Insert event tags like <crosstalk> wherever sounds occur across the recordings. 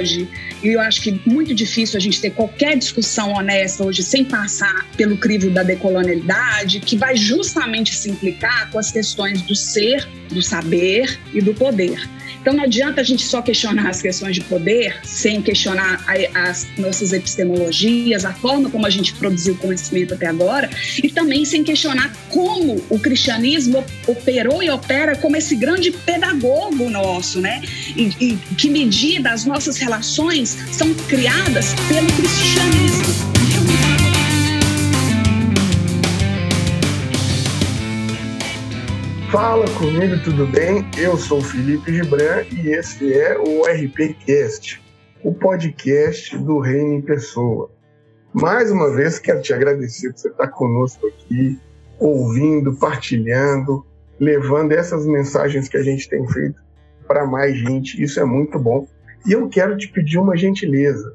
hoje, e eu acho que muito difícil a gente ter qualquer discussão honesta hoje sem passar pelo crivo da decolonialidade, que vai justamente se implicar com as questões do ser, do saber e do poder. Então não adianta a gente só questionar as questões de poder sem questionar as nossas epistemologias, a forma como a gente produziu conhecimento até agora, e também sem questionar como o cristianismo operou e opera como esse grande pedagogo nosso, né? E, e que medida as nossas relações são criadas pelo cristianismo. Fala comigo, tudo bem? Eu sou Felipe Gibran e esse é o RPCast, o podcast do Reino em Pessoa. Mais uma vez quero te agradecer por você estar conosco aqui, ouvindo, partilhando, levando essas mensagens que a gente tem feito para mais gente. Isso é muito bom. E eu quero te pedir uma gentileza.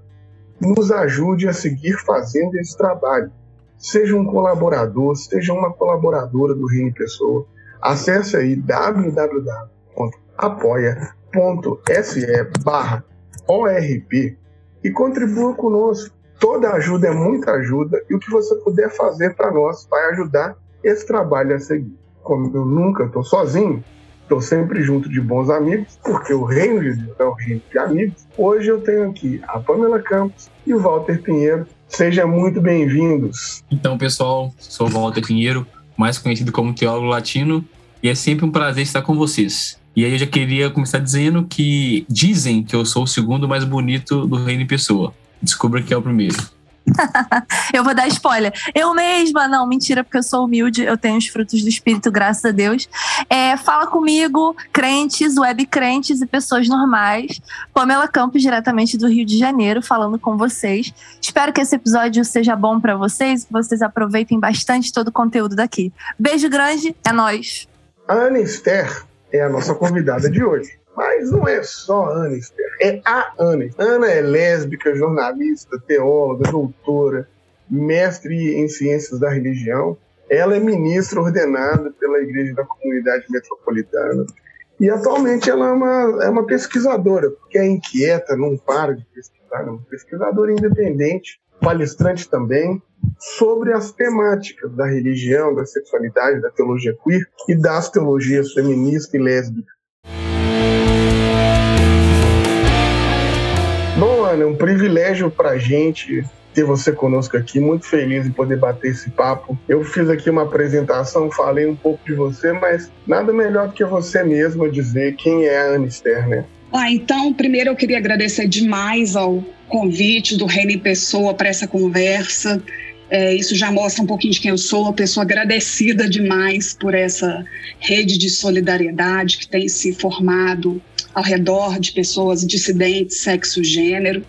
Nos ajude a seguir fazendo esse trabalho. Seja um colaborador, seja uma colaboradora do Reino em Pessoa Acesse aí www.apoia.se barra ORP e contribua conosco. Toda ajuda é muita ajuda e o que você puder fazer para nós vai ajudar esse trabalho a seguir. Como eu nunca estou sozinho, estou sempre junto de bons amigos, porque o reino de Deus é o reino de amigos. Hoje eu tenho aqui a Pamela Campos e o Walter Pinheiro. Sejam muito bem-vindos. Então, pessoal, sou o Walter Pinheiro, mais conhecido como teólogo latino, e é sempre um prazer estar com vocês. E aí eu já queria começar dizendo que dizem que eu sou o segundo mais bonito do Reino em Pessoa. Descubra que é o primeiro. <laughs> eu vou dar spoiler. Eu mesma, não, mentira, porque eu sou humilde, eu tenho os frutos do Espírito, graças a Deus. É, fala comigo, crentes, web crentes e pessoas normais. Pamela Campos, diretamente do Rio de Janeiro, falando com vocês. Espero que esse episódio seja bom para vocês, que vocês aproveitem bastante todo o conteúdo daqui. Beijo grande, é nós. A Esther é a nossa convidada de hoje. Mas não é só a Esther, é a Ana. Ana é lésbica, jornalista, teóloga, doutora, mestre em ciências da religião. Ela é ministra ordenada pela Igreja da Comunidade Metropolitana. E atualmente ela é uma, é uma pesquisadora, porque é inquieta, não para de pesquisar, é uma pesquisadora independente, palestrante também, sobre as temáticas da religião, da sexualidade, da teologia queer e das teologias feminista e lésbica. Bom, Ana, é um privilégio para a gente ter você conosco aqui, muito feliz em poder bater esse papo. Eu fiz aqui uma apresentação, falei um pouco de você, mas nada melhor do que você mesma dizer quem é a Ana Esther, né? Ah, então, primeiro eu queria agradecer demais ao convite do em Pessoa para essa conversa. É, isso já mostra um pouquinho de quem eu sou, uma pessoa agradecida demais por essa rede de solidariedade que tem se formado ao redor de pessoas dissidentes, sexo, gênero.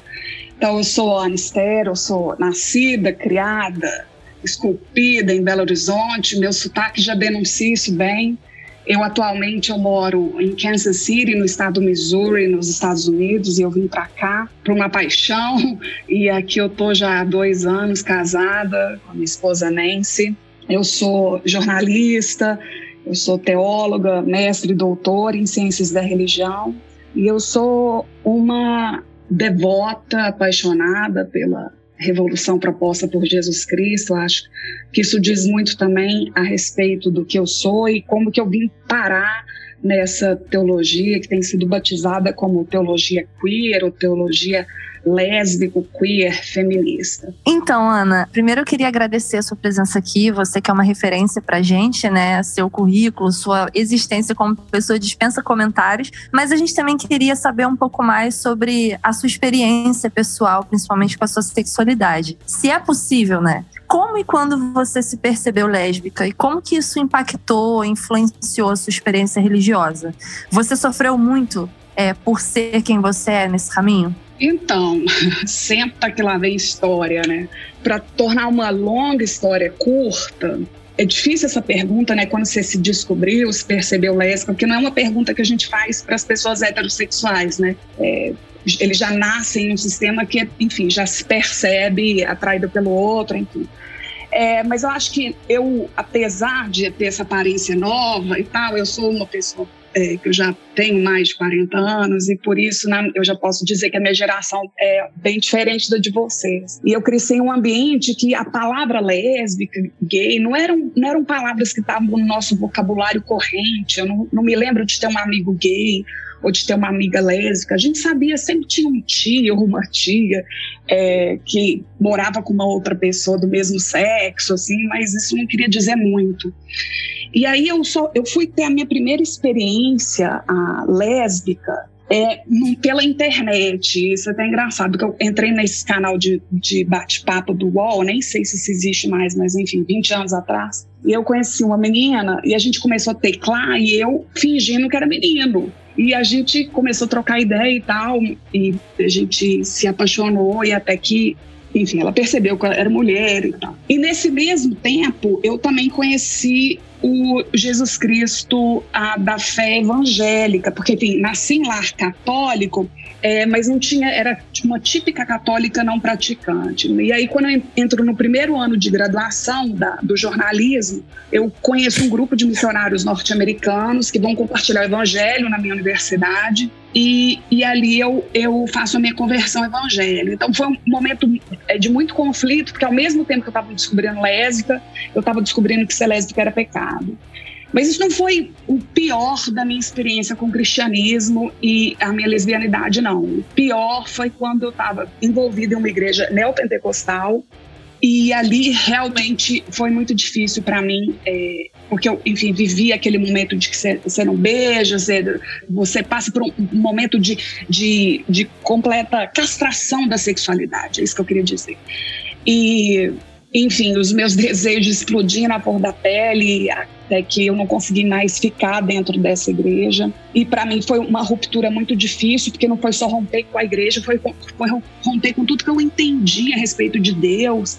Então, eu sou Anister, eu sou nascida, criada, esculpida em Belo Horizonte, meu sotaque já denuncia isso bem. Eu atualmente eu moro em Kansas City, no estado do Missouri, nos Estados Unidos, e eu vim para cá por uma paixão. <laughs> E aqui eu tô já há dois anos casada com a minha esposa Nancy. Eu sou jornalista, eu sou teóloga, mestre e doutora em ciências da religião. E eu sou uma devota, apaixonada pela revolução proposta por Jesus Cristo. Acho que isso diz muito também a respeito do que eu sou e como que eu vim parar nessa teologia que tem sido batizada como teologia queer ou teologia lésbico, queer, feminista. Então, Ana, primeiro eu queria agradecer a sua presença aqui, você que é uma referência pra gente, né? Seu currículo, sua existência como pessoa dispensa comentários, mas a gente também queria saber um pouco mais sobre a sua experiência pessoal, principalmente com a sua sexualidade. Se é possível, né? Como e quando você se percebeu lésbica e como que isso impactou, influenciou a sua experiência religiosa? Você sofreu muito é, por ser quem você é nesse caminho? Então, <laughs> senta que lá vem história, né? Para tornar uma longa história curta, é difícil essa pergunta, né? Quando você se descobriu, se percebeu lésbica, porque não é uma pergunta que a gente faz para as pessoas heterossexuais, né? É, eles já nascem em um sistema que, enfim, já se percebe atraído pelo outro, enfim. É, mas eu acho que eu, apesar de ter essa aparência nova e tal, eu sou uma pessoa é, que eu já tenho mais de 40 anos e por isso na, eu já posso dizer que a minha geração é bem diferente da de vocês. E eu cresci em um ambiente que a palavra lésbica, gay, não eram, não eram palavras que estavam no nosso vocabulário corrente. Eu não, não me lembro de ter um amigo gay ou de ter uma amiga lésbica. A gente sabia, sempre tinha um tio ou uma tia é, que morava com uma outra pessoa do mesmo sexo, assim, mas isso não queria dizer muito. E aí eu, só, eu fui ter a minha primeira experiência a, lésbica é, pela internet. Isso é até engraçado, porque eu entrei nesse canal de, de bate-papo do UOL, nem sei se isso existe mais, mas enfim, 20 anos atrás. E eu conheci uma menina e a gente começou a teclar e eu fingindo que era menino. E a gente começou a trocar ideia e tal, e a gente se apaixonou e até que, enfim, ela percebeu que ela era mulher e tal. E nesse mesmo tempo, eu também conheci o Jesus Cristo a, da fé evangélica, porque, enfim, nasci em lar católico, é, mas não tinha, era uma típica católica não praticante. E aí, quando eu entro no primeiro ano de graduação da, do jornalismo, eu conheço um grupo de missionários norte-americanos que vão compartilhar o evangelho na minha universidade. E, e, ali eu, eu faço a minha conversão evangélica. Então foi um momento é, de muito conflito, porque ao mesmo tempo que eu estava descobrindo lésbica, eu estava descobrindo que ser lésbica era pecado. Mas isso não foi o pior da minha experiência com o cristianismo e a minha lesbianidade, não. O pior foi quando eu estava envolvida em uma igreja neopentecostal e ali realmente foi muito difícil para mim, é, porque eu, enfim, vivi aquele momento de que você, não beija, você, você passa por um, momento de, de, de completa castração da sexualidade, é isso que eu queria dizer. E enfim, os meus <laughs> desejos explodiam na cor da pele, até que eu não consegui mais ficar dentro dessa igreja. E para mim foi uma ruptura muito difícil, porque não foi só romper com a igreja, foi, foi romper com tudo que eu entendi a respeito de Deus,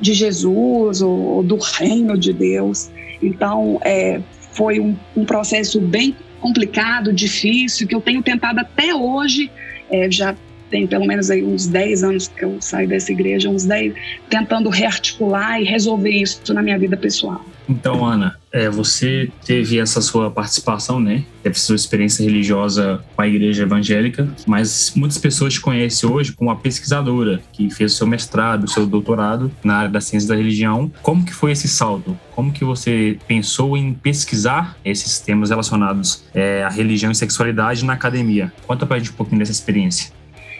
de Jesus, ou, ou do reino de Deus. Então, é, foi um, um, processo bem complicado, difícil, que eu tenho tentado até hoje, é, já tem pelo menos aí uns 10 anos que eu saio dessa igreja, uns 10, tentando rearticular e resolver isso na minha vida pessoal. Então, Ana, é, você teve essa sua participação, né? Teve sua experiência religiosa com a igreja evangélica, mas muitas pessoas te conhecem hoje como uma pesquisadora que fez seu mestrado, seu doutorado na área da ciência da religião. Como que foi esse salto? Como que você pensou em pesquisar esses temas relacionados é, à religião e sexualidade na academia? Conta pra gente um pouquinho dessa experiência.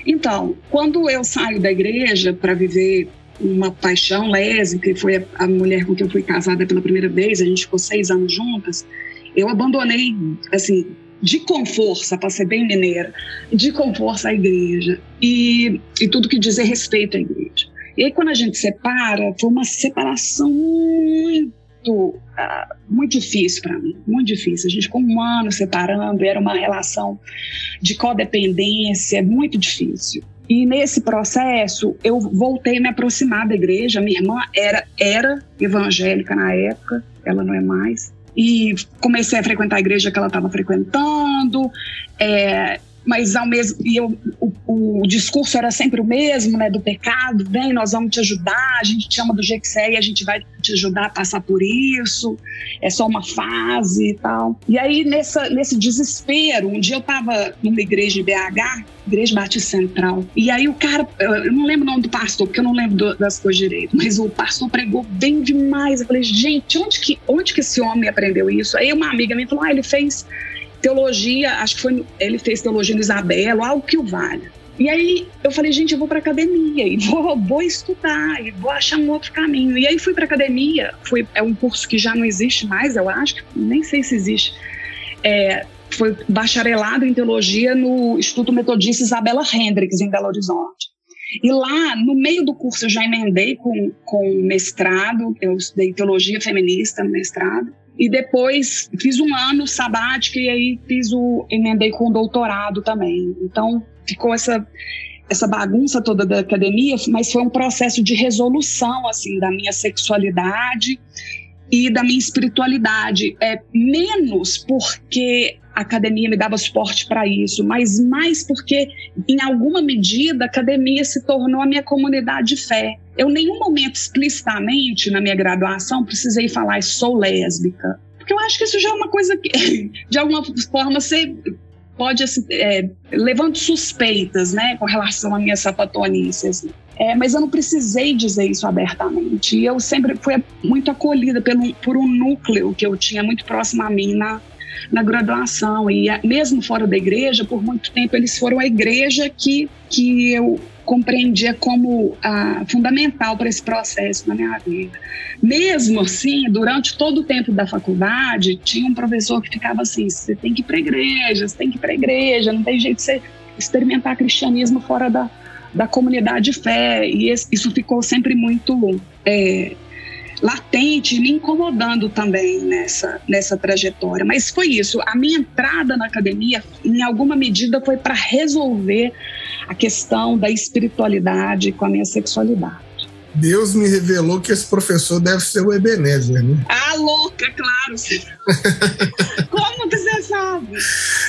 Então, quando eu saio da igreja para viver uma paixão lésbica, e foi a mulher com quem eu fui casada pela primeira vez, a gente ficou seis anos juntas, eu abandonei, assim, de com força, para ser bem mineira, de com força a igreja e, e tudo que dizer respeito à igreja. E aí, quando a gente separa, foi uma separação muito, uh, muito difícil para mim, muito difícil. A gente ficou um ano separando, era uma relação de codependência, muito difícil. E nesse processo, eu voltei a me aproximar da igreja. Minha irmã era, era evangélica na época, ela não é mais. E comecei a frequentar a igreja que ela estava frequentando. É, mas ao mesmo e eu, o, o, discurso era sempre o mesmo, né, do pecado, vem, nós vamos te ajudar, a gente te ama do jeito que você é e a gente vai te ajudar a passar por isso, é só uma fase e tal. E aí, nessa, nesse desespero, um dia eu estava numa igreja de BH, Igreja Batista Central, e aí o cara, eu não lembro o nome do pastor, porque eu não lembro do, das coisas direito, mas o pastor pregou bem demais, eu falei, gente, onde que, onde que esse homem aprendeu isso? Aí uma amiga me falou, ah, ele fez teologia, acho que foi, ele fez teologia no Isabelo, algo que o valha. E aí eu falei, gente, eu vou para academia e <laughs> vou, vou estudar e vou achar um outro caminho. E aí fui para academia, foi é um curso que já não existe mais, eu acho, nem sei se existe. É, foi bacharelado em teologia no Instituto Metodista Isabela Hendricks, em Belo Horizonte. E lá, no meio do curso, eu já emendei com, com mestrado, eu estudei teologia feminista no mestrado. E depois fiz um ano sabático e aí fiz o emendei com o doutorado também. Então ficou essa essa bagunça toda da academia, mas foi um processo de resolução assim da minha sexualidade e da minha espiritualidade. É menos porque a academia me dava suporte para isso, mas mais porque, em alguma medida, a academia se tornou a minha comunidade de fé. Eu, em nenhum momento, explicitamente, na minha graduação, precisei falar, sou lésbica. Porque eu acho que isso já é uma coisa que, <laughs> de alguma forma, você pode, assim, é, levando suspeitas, né, com relação à minha sapatonice, assim. É, mas eu não precisei dizer isso abertamente. E eu sempre fui muito acolhida pelo, por um núcleo que eu tinha muito próximo a mim na, na graduação. E mesmo fora da igreja, por muito tempo, eles foram a igreja que, que eu compreendia como ah, fundamental para esse processo na minha vida. Mesmo assim, durante todo o tempo da faculdade, tinha um professor que ficava assim: você tem que ir para igreja, você tem que ir para igreja, não tem jeito de você experimentar cristianismo fora da, da comunidade de fé. E isso ficou sempre muito é, latente, me incomodando também nessa, nessa trajetória. Mas foi isso. A minha entrada na academia, em alguma medida, foi para resolver a questão da espiritualidade com a minha sexualidade. Deus me revelou que esse professor deve ser o Ebenezer, né? Ah, louca, claro. <laughs> Como que você sabe?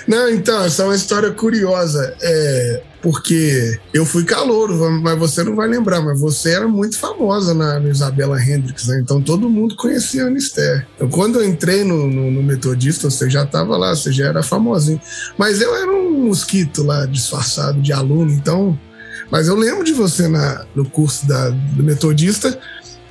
Não, então, essa é uma história curiosa. É, porque eu fui calouro, mas você não vai lembrar, mas você era muito famosa na, na Isabela Hendricks, né? Então todo mundo conhecia a Anister. Então quando eu entrei no, no, no Metodista, você já estava lá, você já era famosinho. Mas eu era um mosquito lá, disfarçado de aluno, então mas eu lembro de você na, no curso da, do Metodista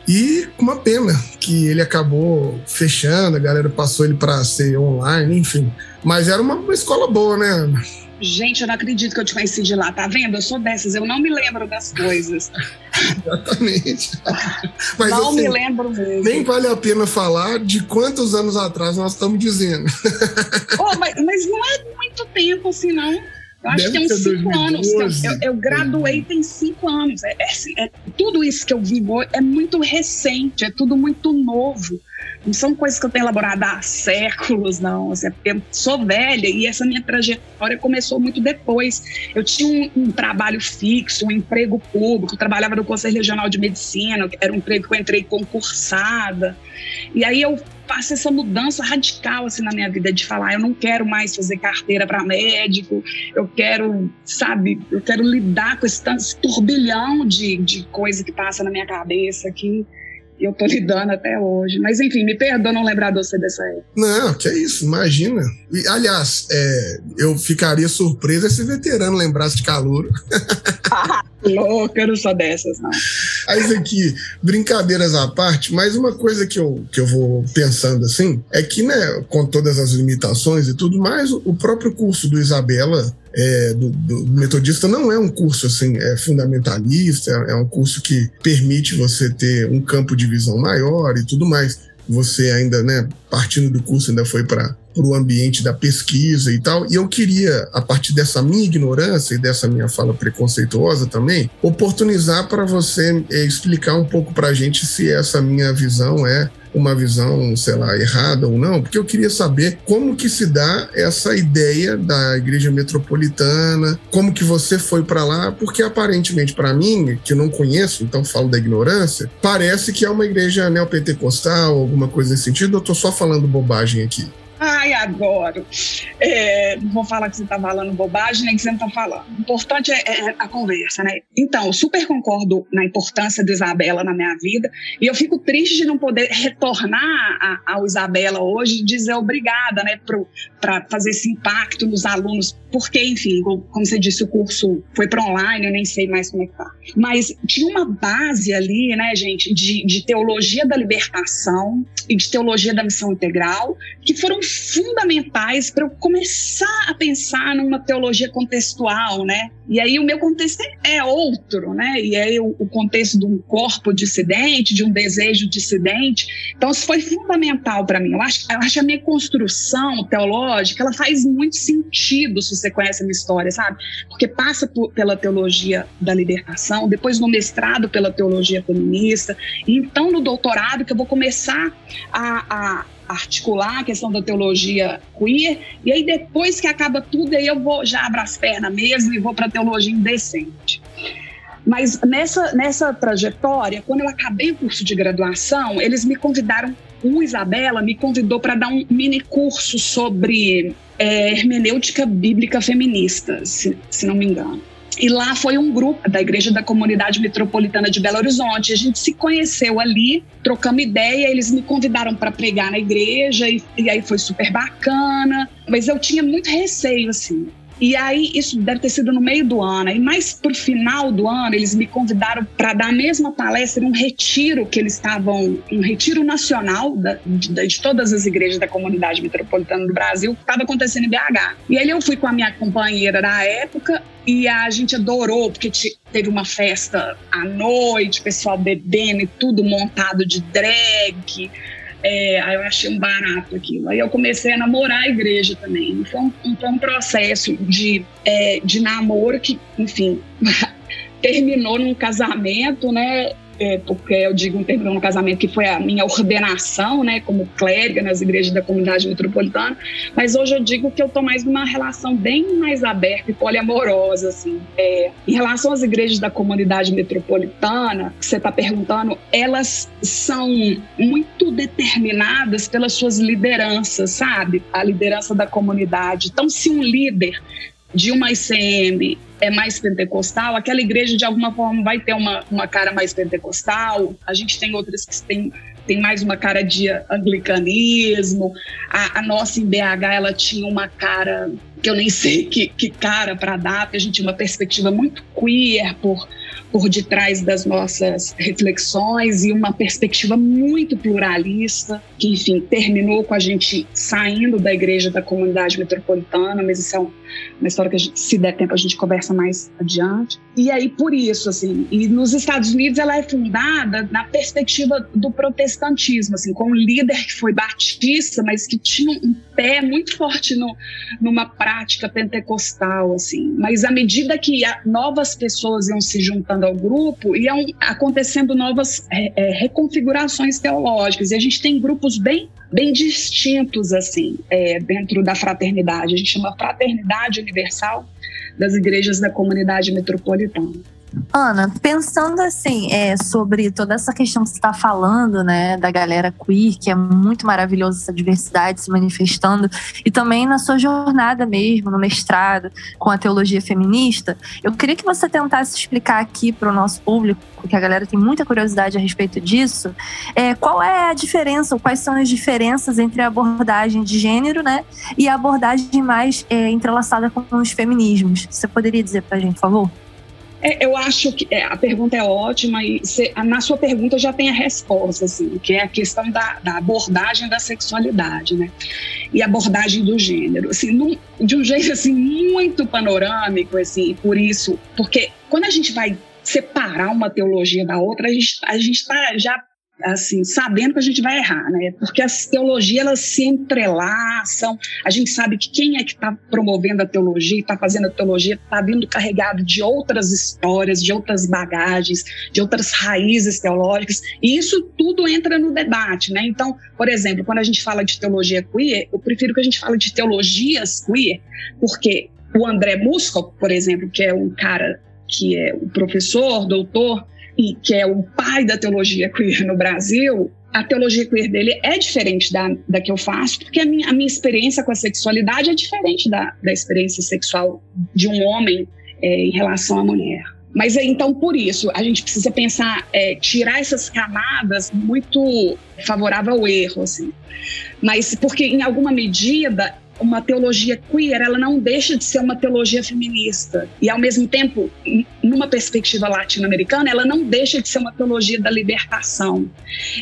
e uma pena que ele acabou fechando, a galera passou ele para ser online, enfim. Mas era uma, uma escola boa, né, Ana? Gente, eu não acredito que eu te conheci de lá, tá vendo? Eu sou dessas, eu não me lembro das coisas. Exatamente. <laughs> Mas, não assim, me lembro mesmo. Nem vale a pena falar de quantos anos atrás nós estamos dizendo. Oh, mas, mas não é muito tempo assim, não. Eu acho Deve que tem uns cinco 2012, anos. Eu, eu, graduei tem cinco anos. É, é, é, tudo isso que eu vivo é muito recente, é tudo muito novo. Não são coisas que eu tenho elaborado há séculos, não. Assim, é eu sou velha e essa minha trajetória começou muito depois. Eu tinha um, um trabalho fixo, um emprego público, trabalhava no Conselho Regional de Medicina, era um emprego que eu entrei concursada. E aí eu faço essa mudança radical assim na minha vida de falar, eu não quero mais fazer carteira para médico, eu quero, sabe, eu quero lidar com esse, esse turbilhão de, de coisa que passa na minha cabeça aqui eu tô <laughs> lidando até hoje. Mas enfim, me perdoa não lembrar de você dessa época. Não, que é isso, imagina. E, aliás, é, eu ficaria surpresa se veterano lembrasse de Calouro. <laughs> ah, louca, eu não sou dessas, não. Mas aqui, brincadeiras à parte, mas uma coisa que eu, que eu vou pensando assim, é que, né, com todas as limitações e tudo mais, o próprio curso do Isabela é, do, do, metodista não é um curso assim é fundamentalista, é, é um curso que permite você ter um campo de visão maior e tudo mais. Você ainda, né, partindo do curso, ainda foi para o ambiente da pesquisa e tal. E eu queria, a partir dessa minha ignorância e dessa minha fala preconceituosa também, oportunizar para você é, explicar um pouco para a gente se essa minha visão é uma visão, sei lá, errada ou não, porque eu queria saber como que se dá essa ideia da igreja metropolitana, como que você foi para lá, porque aparentemente para mim, que não conheço, então falo da ignorância, parece que é uma igreja neopentecostal, alguma coisa nesse sentido, eu tô só falando bobagem aqui. Ai, agora. É, não vou falar que você está falando bobagem, nem que você não está falando. O importante é, é, a conversa, né? Então, super concordo na importância de Isabela na minha vida. E eu fico triste de não poder retornar ao Isabela hoje e dizer obrigada, né, para fazer esse impacto nos alunos. Porque, enfim, como você disse, o curso foi para online, eu nem sei mais como é que tá. Mas tinha uma base ali, né, gente, de, de teologia da libertação e de teologia da missão integral, que foram fundamentais para eu começar a pensar numa teologia contextual, né? E aí o meu contexto é outro, né? E aí o, o contexto de um corpo dissidente, de um desejo dissidente. Então isso foi fundamental para mim. Eu acho, eu acho a minha construção teológica, ela faz muito sentido se você conhece a minha história, sabe? Porque passa por, pela teologia da libertação, depois no mestrado pela teologia feminista, e então no doutorado que eu vou começar a, a articular a questão da teologia queer, e aí depois que acaba tudo, aí eu vou já abro as pernas mesmo e vou para a teologia indecente. Mas nessa, nessa trajetória, quando eu acabei o curso de graduação, eles me convidaram, o Isabela me convidou para dar um mini curso sobre é, hermenêutica bíblica feminista, se, se não me engano. E lá foi um grupo da Igreja da Comunidade Metropolitana de Belo Horizonte. A gente se conheceu ali, trocamos ideia, eles me convidaram para pregar na igreja e, e aí foi super bacana. Mas eu tinha muito receio, assim. E aí, isso deve ter sido no meio do ano. E mais pro final do ano, eles me convidaram para dar a mesma palestra, um retiro que eles estavam, um retiro nacional da, de, de, todas as igrejas da comunidade metropolitana do Brasil, que estava acontecendo em BH. E aí eu fui com a minha companheira da época e a gente adorou, porque teve uma festa à noite, pessoal bebendo e tudo montado de drag é, aí eu achei um barato aquilo. Aí eu comecei a namorar a igreja também. Foi um, um, um processo de, é, de namoro que, enfim, <laughs> terminou num casamento, né? É, porque eu digo um termo no casamento que foi a minha ordenação, né, como clériga nas igrejas da comunidade metropolitana, mas hoje eu digo que eu estou mais numa relação bem mais aberta e poliamorosa, assim. É, em relação às igrejas da comunidade metropolitana, que você está perguntando, elas são muito determinadas pelas suas lideranças, sabe? A liderança da comunidade. Então, se um líder de uma ICM é mais pentecostal, aquela igreja de alguma forma vai ter uma, uma cara mais pentecostal, a gente tem outras que têm tem mais uma cara de anglicanismo. A, a, nossa em BH ela tinha uma cara que eu nem <laughs> sei que, que cara para dar, porque a gente tinha uma perspectiva muito queer por por detrás das nossas reflexões e uma perspectiva muito pluralista, que, enfim, terminou com a gente saindo da igreja da comunidade metropolitana, mas isso é uma história que, gente, se der tempo, a gente conversa mais adiante. E aí, por isso, assim, e nos Estados Unidos ela é fundada na perspectiva do protestantismo, assim, com um líder que foi batista, mas que tinha um pé muito forte no, numa prática pentecostal, assim. Mas à medida que novas pessoas iam se juntando ao grupo, iam acontecendo novas é, é, reconfigurações teológicas. E a gente tem grupos bem bem distintos assim é, dentro da fraternidade. A gente chama fraternidade universal das igrejas da comunidade metropolitana. Ana, pensando assim, é, sobre toda essa questão que você está falando, né, da galera queer, que é muito maravilhoso essa diversidade se manifestando, e também na sua jornada mesmo, no mestrado, com a teologia feminista, eu queria que você tentasse explicar aqui para o nosso público, porque a galera tem muita curiosidade a respeito disso, é, qual é a diferença, ou quais são as diferenças entre a abordagem de gênero, né, e a abordagem mais é, entrelaçada com os feminismos. Você poderia dizer para a gente, por favor? É, eu acho que é, a pergunta é ótima e cê, na sua pergunta já tem a resposta, assim, que é a questão da, da abordagem da sexualidade, né? E abordagem do gênero, assim, num, de um jeito assim muito panorâmico, assim, por isso, porque quando a gente vai separar uma teologia da outra, a gente a gente está já assim, sabendo que a gente vai errar, né? Porque as teologias elas se entrelaçam. A gente sabe que quem é que está promovendo a teologia, está fazendo a teologia, está vindo carregado de outras histórias, de outras bagagens, de outras raízes teológicas. E isso tudo entra no debate, né? Então, por exemplo, quando a gente fala de teologia queer, eu prefiro que a gente fale de teologias queer, porque o André Musco, por exemplo, que é um cara que é um professor, doutor, e que é o pai da teologia queer no Brasil, a teologia queer dele é diferente da, da que eu faço, porque a minha, a minha experiência com a sexualidade é diferente da, da experiência sexual de um homem é, em relação à mulher. Mas é, então, por isso, a gente precisa pensar, é, tirar essas camadas muito favorável ao erro, assim. Mas porque, em alguma medida, uma teologia queer, ela não deixa de ser uma teologia feminista. E, ao mesmo tempo, numa perspectiva latino-americana, ela não deixa de ser uma teologia da libertação.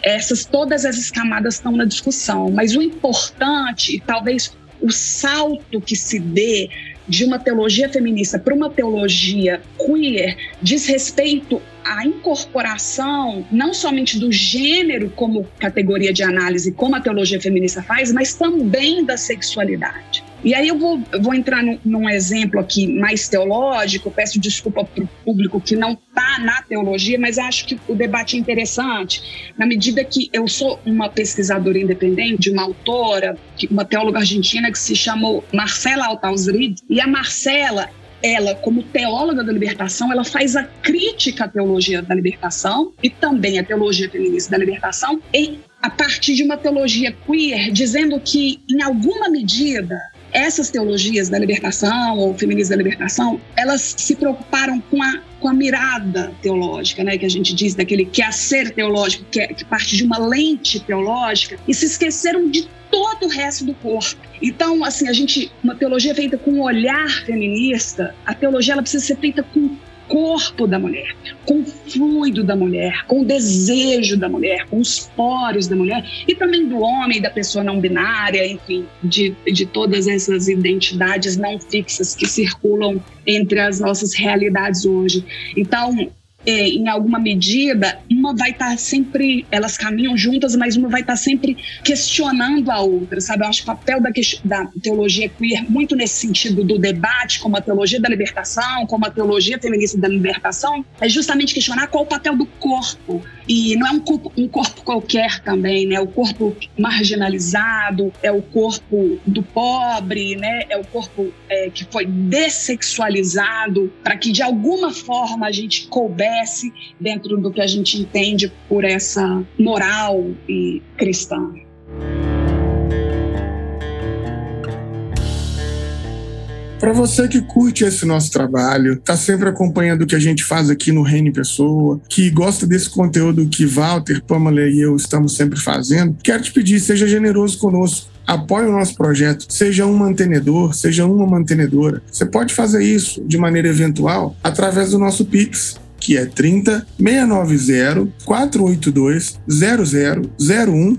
Essas, todas essas camadas estão na discussão. Mas o importante, e talvez o salto que se dê de uma teologia feminista para uma teologia queer diz respeito à incorporação não somente do gênero como categoria de análise, como a teologia feminista faz, mas também da sexualidade. E aí eu vou, eu vou entrar num, num, exemplo aqui mais teológico, peço desculpa para o público que não está na teologia, mas acho que o debate é interessante, na medida que eu sou uma pesquisadora independente, uma autora, uma teóloga argentina que se chamou Marcela Altausrid, e a Marcela, ela, como teóloga da libertação, ela faz a crítica à teologia da libertação e também à teologia feminista da libertação, e a partir de uma teologia queer, dizendo que, em alguma medida, essas teologias da libertação ou feminismo da libertação, elas se preocuparam com a, com a mirada teológica, né, que a gente diz daquele que é ser teológico, que, é, que parte de uma lente teológica, e se esqueceram de todo o resto do corpo. Então, assim, a gente, uma teologia feita com um olhar feminista, a teologia ela precisa ser feita com corpo da mulher, com o fluido da mulher, com o desejo da mulher, com os poros da mulher e também do homem, da pessoa não binária, enfim, de, de todas essas identidades não fixas que circulam entre as nossas realidades hoje. Então, em alguma medida, uma vai estar tá sempre, elas caminham juntas, mas uma vai estar tá sempre questionando a outra, sabe? Eu acho que o papel da, da teologia queer, muito nesse sentido do debate, como a teologia da libertação, como a teologia feminista da libertação, é justamente questionar qual o papel do corpo. E não é um corpo, um corpo qualquer também, né? O corpo marginalizado, é o corpo do pobre, né? É o corpo é, que foi dessexualizado para que de alguma forma a gente acontece dentro do que a gente entende por essa moral e cristã. Para você que curte esse nosso trabalho, tá sempre acompanhando o que a gente faz aqui no Reino Pessoa, que gosta desse conteúdo que Walter, Pamela e eu estamos sempre fazendo, quero te pedir, seja generoso conosco apoie o nosso projeto, seja um mantenedor, seja uma mantenedora. Você pode fazer isso de maneira eventual através do nosso Pix, que é 30 690 482 0001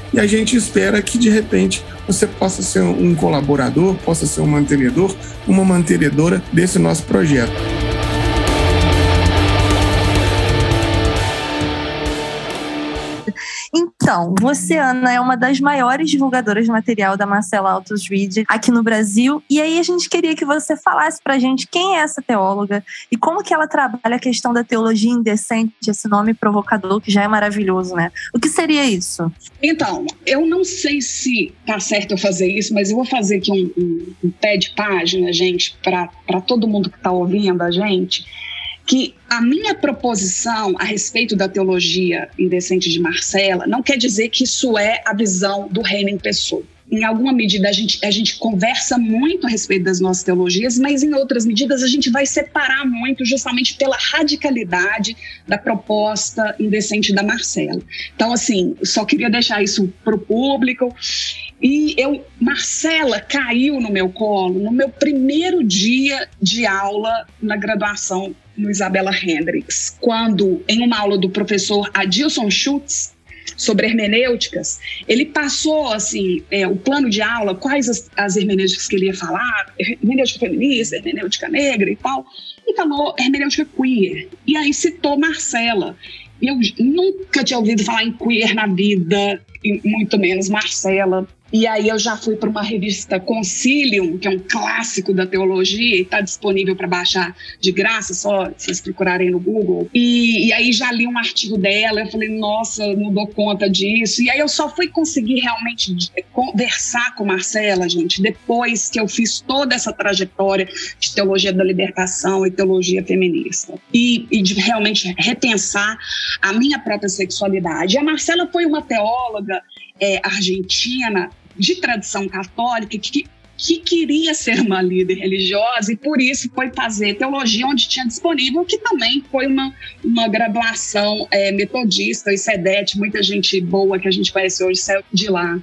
e a gente espera que de repente você possa ser um colaborador, possa ser um mantenedor, uma mantenedora desse nosso projeto. Então, você, Ana, é uma das maiores divulgadoras de material da Marcela Altos Reed aqui no Brasil. E aí a gente queria que você falasse pra gente quem é essa teóloga e como que ela trabalha a questão da teologia indecente, esse nome provocador que já é maravilhoso, né? O que seria isso? Então, eu não sei se tá certo eu fazer isso, mas eu vou fazer aqui um, um, um pé de página, gente, para todo mundo que está ouvindo a gente que a minha proposição a respeito da teologia indecente de Marcela não quer dizer que isso é a visão do reino em pessoa. Em alguma medida a gente, a gente conversa muito a respeito das nossas teologias, mas em outras medidas a gente vai separar muito justamente pela radicalidade da proposta indecente da Marcela. Então, assim, só queria deixar isso para o público. E eu, Marcela caiu no meu colo no meu primeiro dia de aula na graduação no Isabela Hendricks, quando, em uma aula do professor Adilson Schutz, sobre hermenêuticas, ele passou assim é, o plano de aula, quais as, as, hermenêuticas que ele ia falar, hermenêutica feminista, hermenêutica negra e tal, e falou hermenêutica queer. E aí citou Marcela. Eu nunca tinha ouvido falar em queer na vida, e muito menos Marcela. E aí eu já fui para uma revista Concilium, que é um clássico da teologia, e está disponível para baixar de graça, só vocês procurarem no Google. E, e, aí já li um artigo dela, eu falei, nossa, não dou conta disso. E aí eu só fui conseguir realmente conversar com Marcela, gente, depois que eu fiz toda essa trajetória de teologia da libertação e teologia feminista. E, e de realmente repensar a minha própria sexualidade. E a Marcela foi uma teóloga é, argentina de tradição católica que, que queria ser uma líder religiosa e por isso foi fazer teologia onde tinha disponível, que também foi uma, uma graduação é, metodista e sedete, muita gente boa que a gente conhece hoje saiu de lá.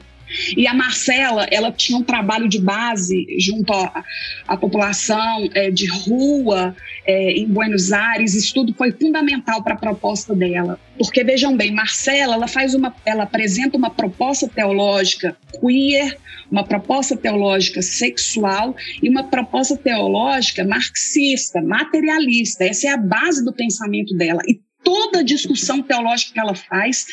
E a Marcela, ela tinha um trabalho de base junto à, população é, de rua é, em Buenos Aires. Isso tudo foi fundamental para a proposta dela. Porque vejam bem, Marcela, ela faz uma, ela apresenta uma proposta teológica queer, uma proposta teológica sexual e uma proposta teológica marxista, materialista. Essa é a base do pensamento dela. E toda a discussão teológica que ela faz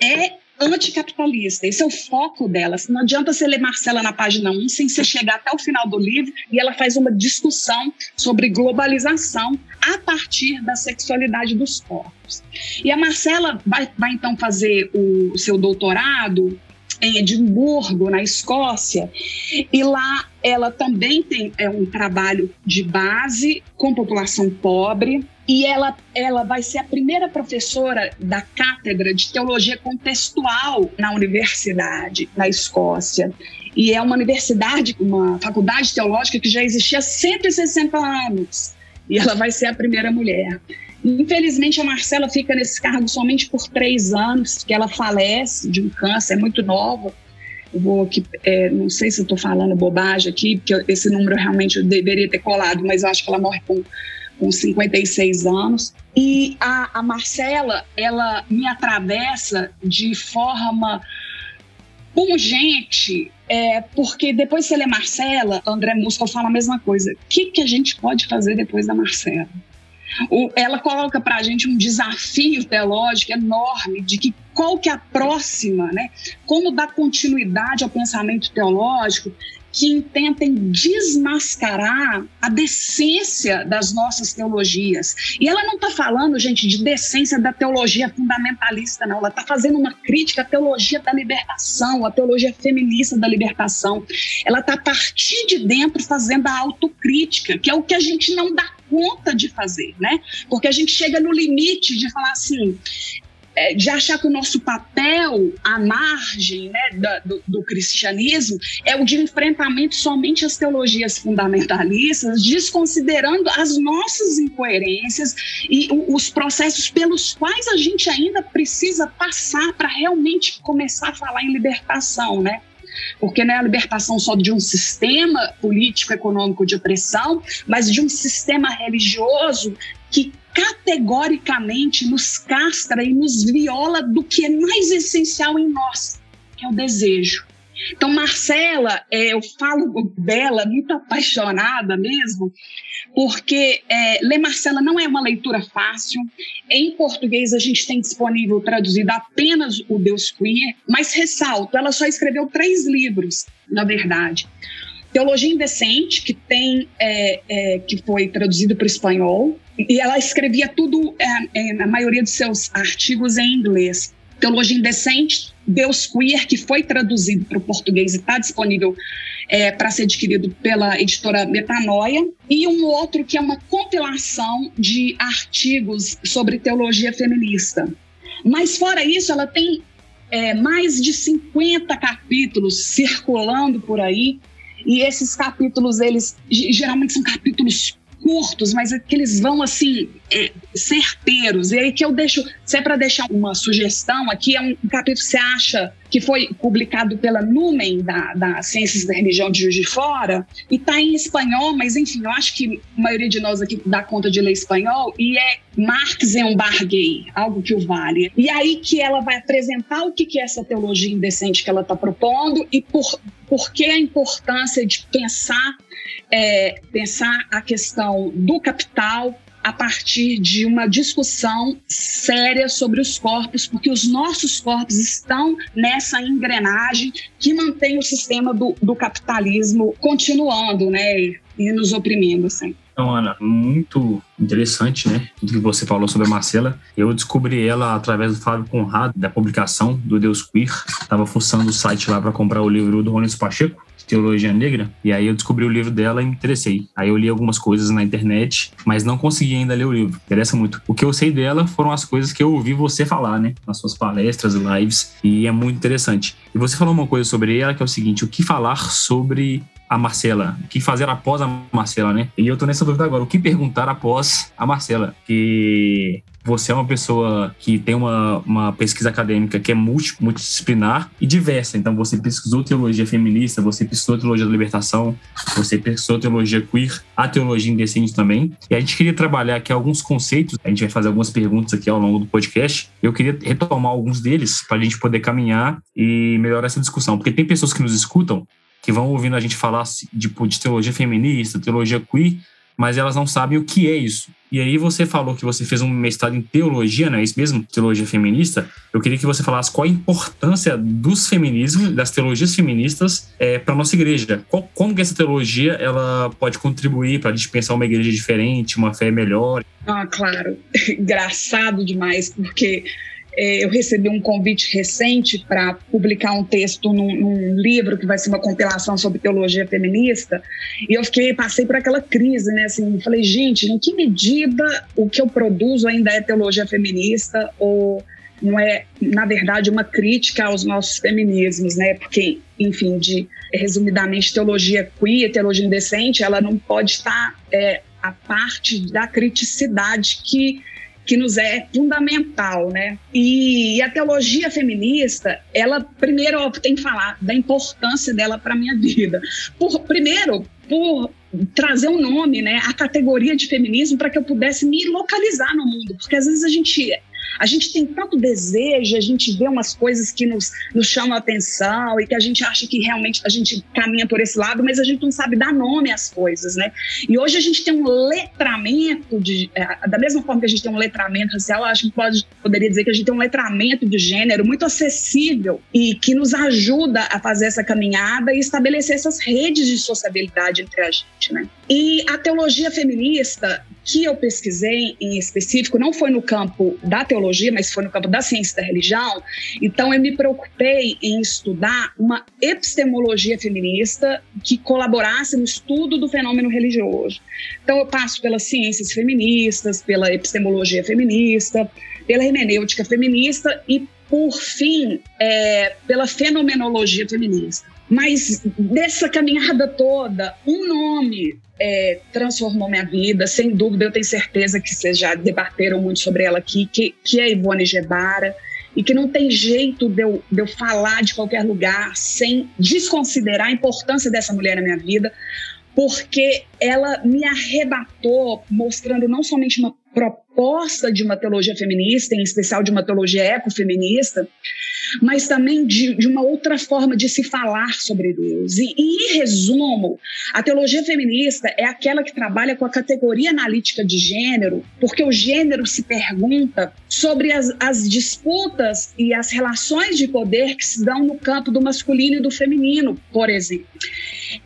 é anticapitalista. Esse é o foco dela. Não adianta você ler Marcela na página 1 sem você chegar até o final do livro e ela faz uma discussão sobre globalização a partir da sexualidade dos corpos. E a Marcela vai, vai então fazer o seu doutorado em Edimburgo, na Escócia, e lá ela também tem é, um trabalho de base com população pobre, e ela, ela vai ser a primeira professora da cátedra de teologia contextual na universidade, na Escócia. E é uma universidade, uma faculdade teológica que já existia há 160 anos. E ela vai ser a primeira mulher. Infelizmente, a Marcela fica nesse cargo somente por três anos, que ela falece de um câncer, é muito nova. Eu vou aqui, é, não sei se estou falando bobagem aqui, porque esse número realmente eu deveria ter colado, mas eu acho que ela morre com, com 56 anos. E a, a Marcela, ela me atravessa de forma pungente, é, porque depois você lê Marcela, André Musco fala a mesma coisa. O que, que a gente pode fazer depois da Marcela? Ela coloca para a gente um desafio teológico enorme de que qual que é a próxima, né? Como dar continuidade ao pensamento teológico que intentem desmascarar a decência das nossas teologias. E ela não está falando, gente, de decência da teologia fundamentalista, não. Ela está fazendo uma crítica à teologia da libertação, à teologia feminista da libertação. Ela está a partir de dentro fazendo a autocrítica, que é o que a gente não dá conta de fazer, né? Porque a gente chega no limite de falar assim, é, de achar que o nosso papel à margem né, do, do, cristianismo é o de enfrentamento somente às teologias fundamentalistas, desconsiderando as nossas incoerências e os processos pelos quais a gente ainda precisa passar para realmente começar a falar em libertação, né? porque não é a libertação só de um sistema político-econômico de opressão, mas de um sistema religioso que categoricamente nos castra e nos viola do que é mais essencial em nós, que é o desejo. Então, Marcela, é, eu falo dela muito apaixonada mesmo, porque é, ler Marcela não é uma leitura fácil. Em português, a gente tem disponível traduzido apenas o Deus Queer, mas ressalto, ela só escreveu três livros, na verdade. Teologia Indecente, que tem é, é, que foi traduzido para o espanhol, e ela escrevia tudo, é, é, a maioria de seus artigos em inglês. Teologia Indecente, Deus Queer, que foi traduzido para o português e está disponível é, para ser adquirido pela editora Metanoia, e um outro que é uma compilação de artigos sobre teologia feminista. Mas, fora isso, ela tem é, mais de 50 capítulos circulando por aí, e esses capítulos, eles geralmente são capítulos curtos, mas é que eles vão assim, é, certeiros. E aí que eu deixo, se é para deixar uma sugestão aqui, é um capítulo que você acha que foi publicado pela Numen, da, da Ciências da Religião de Juiz de Fora, e está em espanhol, mas enfim, eu acho que a maioria de nós aqui dá conta de ler espanhol, e é Marx Embarguei, algo que o vale. E aí que ela vai apresentar o que é essa teologia indecente que ela está propondo e por, por que a importância de pensar é, pensar a questão do capital a partir de uma discussão séria sobre os corpos, porque os nossos corpos estão nessa engrenagem que mantém o sistema do, do capitalismo continuando, né, e nos oprimindo sempre. Então, Ana, muito interessante, né? Tudo que você falou sobre a Marcela. Eu descobri ela através do Fábio Conrado, da publicação do Deus Queer. Estava fuçando o site lá para comprar o livro do Ronis Pacheco. Teologia Negra, e aí eu descobri o livro dela e me interessei. Aí eu li algumas coisas na internet, mas não consegui ainda ler o livro. Interessa muito. O que eu sei dela foram as coisas que eu ouvi você falar, né? Nas suas palestras, lives, e é muito interessante. E você falou uma coisa sobre ela que é o seguinte: o que falar sobre a Marcela? O que fazer após a Marcela, né? E eu tô nessa dúvida agora. O que perguntar após a Marcela? Que você é uma pessoa que tem uma, uma pesquisa acadêmica que é multi, multidisciplinar e diversa. Então, você pesquisou teologia feminista, você pesquisou teologia da libertação, você pesquisou teologia queer, a teologia indecente também. E a gente queria trabalhar aqui alguns conceitos, a gente vai fazer algumas perguntas aqui ao longo do podcast. Eu queria retomar alguns deles para a gente poder caminhar e melhorar essa discussão, porque tem pessoas que nos escutam que vão ouvindo a gente falar de, de teologia feminista, teologia queer, mas elas não sabem o que é isso. E aí você falou que você fez um mestrado em teologia, não é isso mesmo? Teologia feminista. Eu queria que você falasse qual a importância dos feminismos, das teologias feministas é, para nossa igreja. Qual, como que essa teologia ela pode contribuir para a gente pensar uma igreja diferente, uma fé melhor? Ah, claro. <laughs> Engraçado demais, porque eu recebi um convite recente para publicar um texto num, num, livro que vai ser uma compilação sobre teologia feminista, e eu fiquei, passei por aquela crise, né? Assim, falei, gente, em que medida o que eu produzo ainda é teologia feminista ou não é, na verdade, uma crítica aos nossos feminismos, né? Porque, enfim, de resumidamente, teologia queer, teologia indecente, ela não pode estar é, a parte da criticidade que que nos é fundamental, né? E, a teologia feminista, ela primeiro tem que falar da importância dela para minha vida. Por, primeiro, por trazer um nome, né, a categoria de feminismo para que eu pudesse me localizar no mundo, porque às vezes a gente a gente tem tanto desejo, a gente vê umas coisas que nos, nos chamam a atenção e que a gente acha que realmente a gente caminha por esse lado, mas a gente não sabe dar nome às coisas, né? E hoje a gente tem um letramento, de, é, da mesma forma que a gente tem um letramento racial, acho que pode, poderia dizer que a gente tem um letramento de gênero muito acessível e que nos ajuda a fazer essa caminhada e estabelecer essas redes de sociabilidade entre a gente, né? E a teologia feminista que eu pesquisei em específico não foi no campo da teologia, mas foi no campo da ciência da religião. Então eu me preocupei em estudar uma epistemologia feminista que colaborasse no estudo do fenômeno religioso. Então eu passo pelas ciências feministas, pela epistemologia feminista, pela hermenêutica feminista e por fim, é, pela fenomenologia feminista. Mas dessa caminhada toda, um nome é, transformou minha vida, sem dúvida, eu tenho certeza que vocês já debateram muito sobre ela aqui, que, que é Ivone Gebara, e que não tem jeito de eu, de eu falar de qualquer lugar sem desconsiderar a importância dessa mulher na minha vida, porque ela me arrebatou, mostrando não somente uma proposta de uma teologia feminista, em especial de uma teologia ecofeminista, mas também de, de uma outra forma de se falar sobre Deus. E, em resumo, a teologia feminista é aquela que trabalha com a categoria analítica de gênero, porque o gênero se pergunta sobre as, as disputas e as relações de poder que se dão no campo do masculino e do feminino, por exemplo.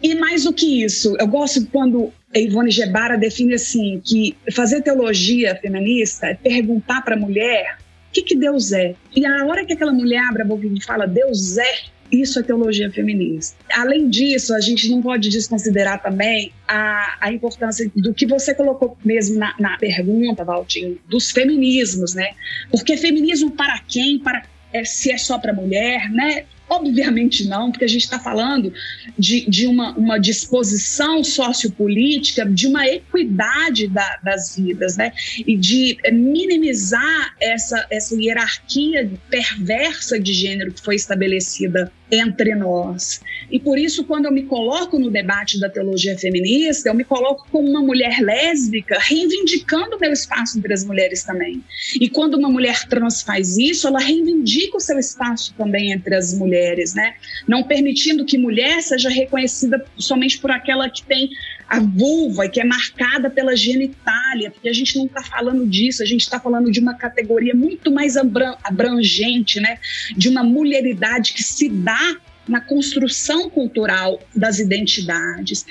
E mais do que isso, eu gosto quando Ivone Gebara define assim que fazer teologia feminista é perguntar para a mulher o que, que Deus é. E a hora que aquela mulher abre a boca e fala Deus é, isso é teologia feminista. Além disso, a gente não pode desconsiderar também a, a importância do que você colocou mesmo na, na pergunta, Valtinho, dos feminismos, né? Porque feminismo para quem? Para é, se é só para mulher, né? Obviamente não, porque a gente está falando de, de uma, uma disposição sociopolítica, de uma equidade da, das vidas, né? E de minimizar essa, essa hierarquia perversa de gênero que foi estabelecida entre nós. E por isso, quando eu me coloco no debate da teologia feminista, eu me coloco como uma mulher lésbica, reivindicando o meu espaço entre as mulheres também. E quando uma mulher trans faz isso, ela reivindica o seu espaço também entre as mulheres, né? Não permitindo que mulher seja reconhecida somente por aquela que tem a vulva que é marcada pela genitália, porque a gente não está falando disso, a gente está falando de uma categoria muito mais abrangente, né? De uma mulheridade que se dá na construção cultural das identidades.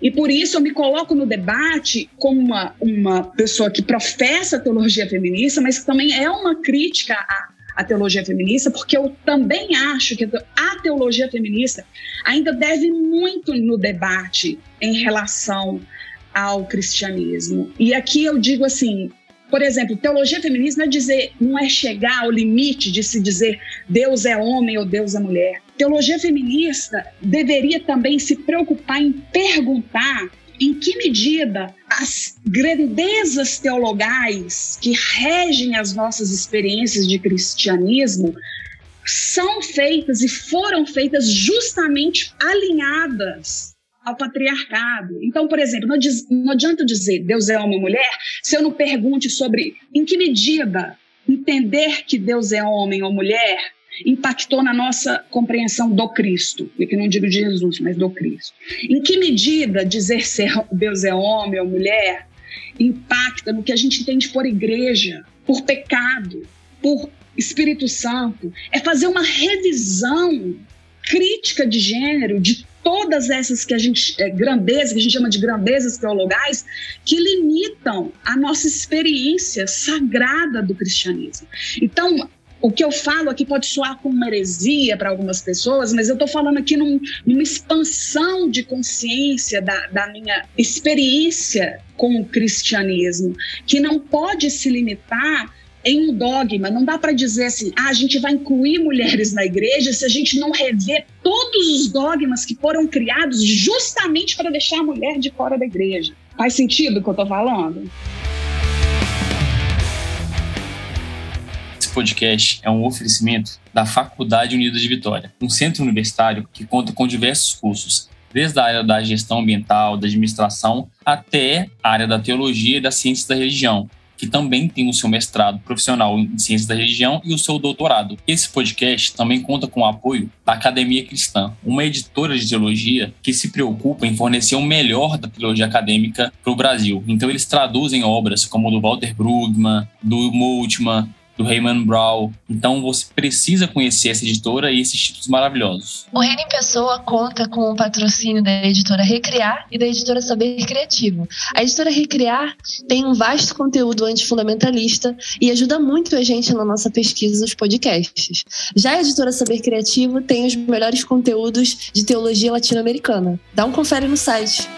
E por isso eu me coloco no debate como uma, uma pessoa que professa teologia feminista, mas que também é uma crítica à, à teologia feminista, porque eu também acho que a teologia feminista ainda deve muito no debate em relação ao cristianismo. E aqui eu digo assim, por exemplo, teologia feminista não é dizer, não é chegar ao limite de se dizer Deus é homem ou Deus é mulher. Teologia feminista deveria também se preocupar em perguntar em que medida as grandezas teologais que regem as nossas experiências de cristianismo são feitas e foram feitas justamente alinhadas ao patriarcado. Então, por exemplo, não, não adianta dizer Deus é homem ou mulher se eu não pergunte sobre em que medida entender que Deus é homem ou mulher impactou na nossa compreensão do Cristo, e que não digo de Jesus, mas do Cristo. Em que medida dizer se Deus é homem ou mulher impacta no que a gente entende por igreja, por pecado, por Espírito Santo, é fazer uma revisão crítica de gênero de todas essas que a gente é, grandezas, que a gente chama de grandezas teologais, que limitam a nossa experiência sagrada do cristianismo. Então, o que eu falo aqui pode soar como heresia para algumas pessoas, mas eu estou falando aqui num, numa expansão de consciência da, da minha experiência com o cristianismo, que não pode se limitar em um dogma. Não dá para dizer assim, ah, a gente vai incluir mulheres na igreja se a gente não rever todos os dogmas que foram criados justamente para deixar a mulher de fora da igreja. Faz sentido o que eu estou falando? Podcast é um oferecimento da Faculdade Unida de Vitória, um centro universitário que conta com diversos cursos, desde a área da gestão ambiental, da administração, até a área da teologia e da ciência da religião, que também tem o seu mestrado profissional em ciências da religião e o seu doutorado. Esse podcast também conta com o apoio da Academia Cristã, uma editora de teologia que se preocupa em fornecer o melhor da teologia acadêmica para o Brasil. Então eles traduzem obras como do Walter Brugman, do Moltmann, do Raymond Brown. Então você precisa conhecer essa editora e esses títulos maravilhosos. O Reino em Pessoa conta com o patrocínio da editora Recriar e da editora Saber Criativo. A editora Recriar tem um vasto conteúdo antifundamentalista e ajuda muito a gente na nossa pesquisa dos podcasts. Já a editora Saber Criativo tem os melhores conteúdos de teologia latino-americana. Dá um confere no site.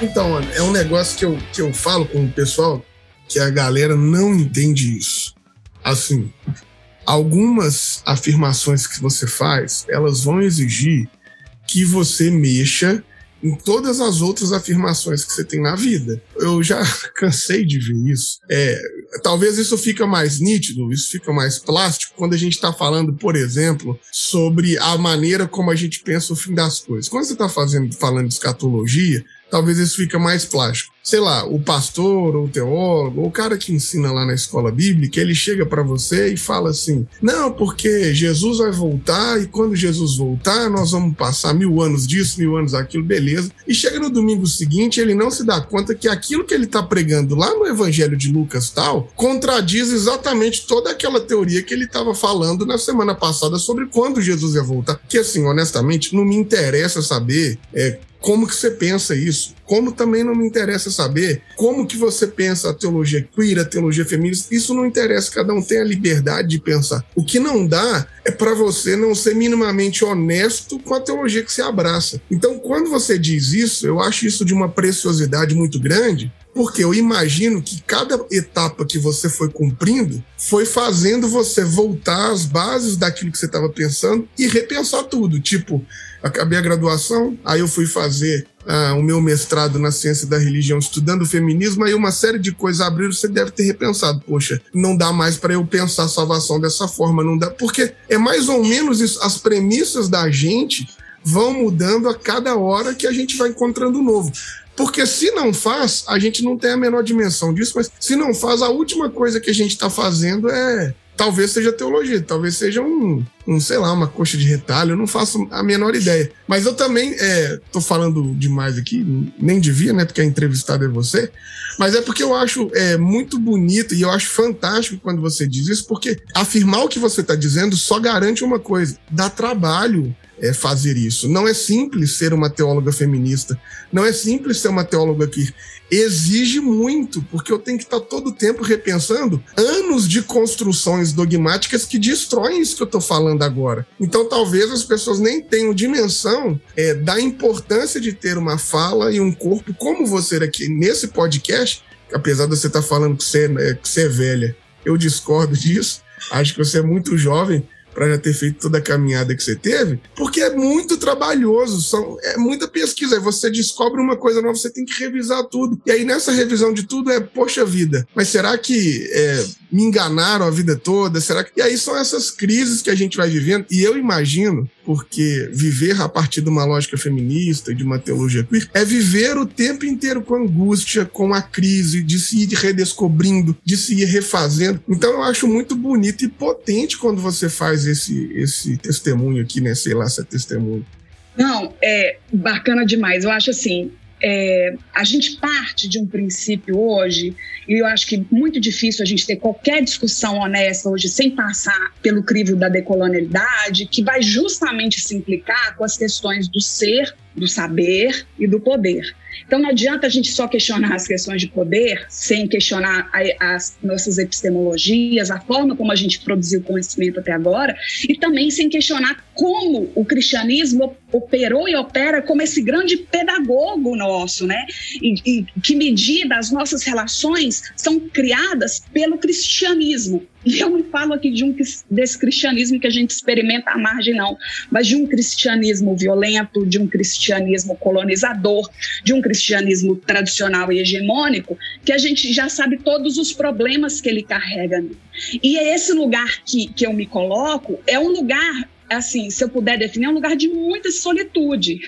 Então, é um negócio que eu, que eu falo com o pessoal que a galera não entende isso. Assim, algumas afirmações que você faz, elas vão exigir que você mexa em todas as outras afirmações que você tem na vida. Eu já <laughs> cansei de ver isso. É, talvez isso fica mais nítido, isso fica mais plástico quando a gente está falando, por exemplo, sobre a maneira como a gente pensa o fim das coisas. Quando você está falando de escatologia, talvez isso fica mais plástico. Sei lá, o pastor ou o teólogo, ou o cara que ensina lá na escola bíblica, ele chega para você e fala assim: não, porque Jesus vai voltar e quando Jesus voltar, nós vamos passar mil anos disso, mil anos daquilo, beleza. E chega no domingo seguinte, ele não se dá conta que aquilo que ele está pregando lá no Evangelho de Lucas tal contradiz exatamente toda aquela teoria que ele estava falando na semana passada sobre quando Jesus ia voltar. Que assim, honestamente, não me interessa saber é, como que você pensa isso? Como também não me interessa saber como que você pensa a teologia queer, a teologia feminista. Isso não interessa, cada um tem a liberdade de pensar. O que não dá é para você não ser minimamente honesto com a teologia que você abraça. Então, quando você diz isso, eu acho isso de uma preciosidade muito grande, porque eu imagino que cada etapa que você foi cumprindo foi fazendo você voltar às bases daquilo que você estava pensando e repensar tudo. Tipo, acabei a graduação, aí eu fui fazer uh, o meu mestrado na ciência da religião, estudando feminismo, aí uma série de coisas abriram, você deve ter repensado, poxa, não dá mais para eu pensar a salvação dessa forma, não dá, porque é mais ou menos isso, as premissas da gente vão mudando a cada hora que a gente vai encontrando novo. Porque se não faz, a gente não tem a menor dimensão disso, mas se não faz, a última coisa que a gente está fazendo é talvez seja teologia, talvez seja um, um, sei lá, uma coxa de retalho, eu não faço a menor ideia. Mas eu também é, tô falando demais aqui, nem devia, né? Porque a entrevistada é você. Mas é porque eu acho é, muito bonito e eu acho fantástico quando você diz isso, porque afirmar o que você está dizendo só garante uma coisa: dá trabalho é, fazer isso. Não é simples ser uma teóloga feminista, não é simples ser uma teóloga que exige muito, porque eu tenho que estar todo o tempo repensando anos de construções dogmáticas que destroem isso que eu estou falando agora. Então, talvez as pessoas nem tenham dimensão é, da importância de ter uma fala e um corpo como você aqui nesse podcast, apesar de você estar falando que você, é, que você é velha, eu discordo disso. Acho que você é muito jovem, para já ter feito toda a caminhada que você teve, porque é muito trabalhoso, são, é muita pesquisa. Aí você descobre uma coisa nova, você tem que revisar tudo. E aí nessa revisão de tudo é, poxa vida, mas será que é, me enganaram a vida toda? Será que. E aí são essas crises que a gente vai vivendo. E eu imagino, porque viver a partir de uma lógica feminista, de uma teologia queer, é viver o tempo inteiro com angústia, com a crise, de se ir redescobrindo, de se ir refazendo. Então eu acho muito bonito e potente quando você faz esse, esse testemunho aqui, né? Sei lá se é testemunho. Não, é bacana demais. Eu acho assim, é, a gente parte de um princípio hoje, e eu acho que muito difícil a gente ter qualquer discussão honesta hoje sem passar pelo crivo da decolonialidade, que vai justamente se implicar com as questões do ser, do saber e do poder. Então não adianta a gente só questionar as questões de poder sem questionar as nossas epistemologias, a forma como a gente produziu conhecimento até agora, e também sem questionar como o cristianismo operou e opera como esse grande pedagogo nosso, né? E, e que medida as nossas relações são criadas pelo cristianismo. Eu não falo aqui de um desse cristianismo que a gente experimenta à margem, não, mas de um cristianismo violento, de um cristianismo colonizador, de um cristianismo tradicional e hegemônico, que a gente já sabe todos os problemas que ele carrega. E é esse lugar que, que eu me coloco é um lugar assim, se eu puder definir, é um lugar de muita solitude.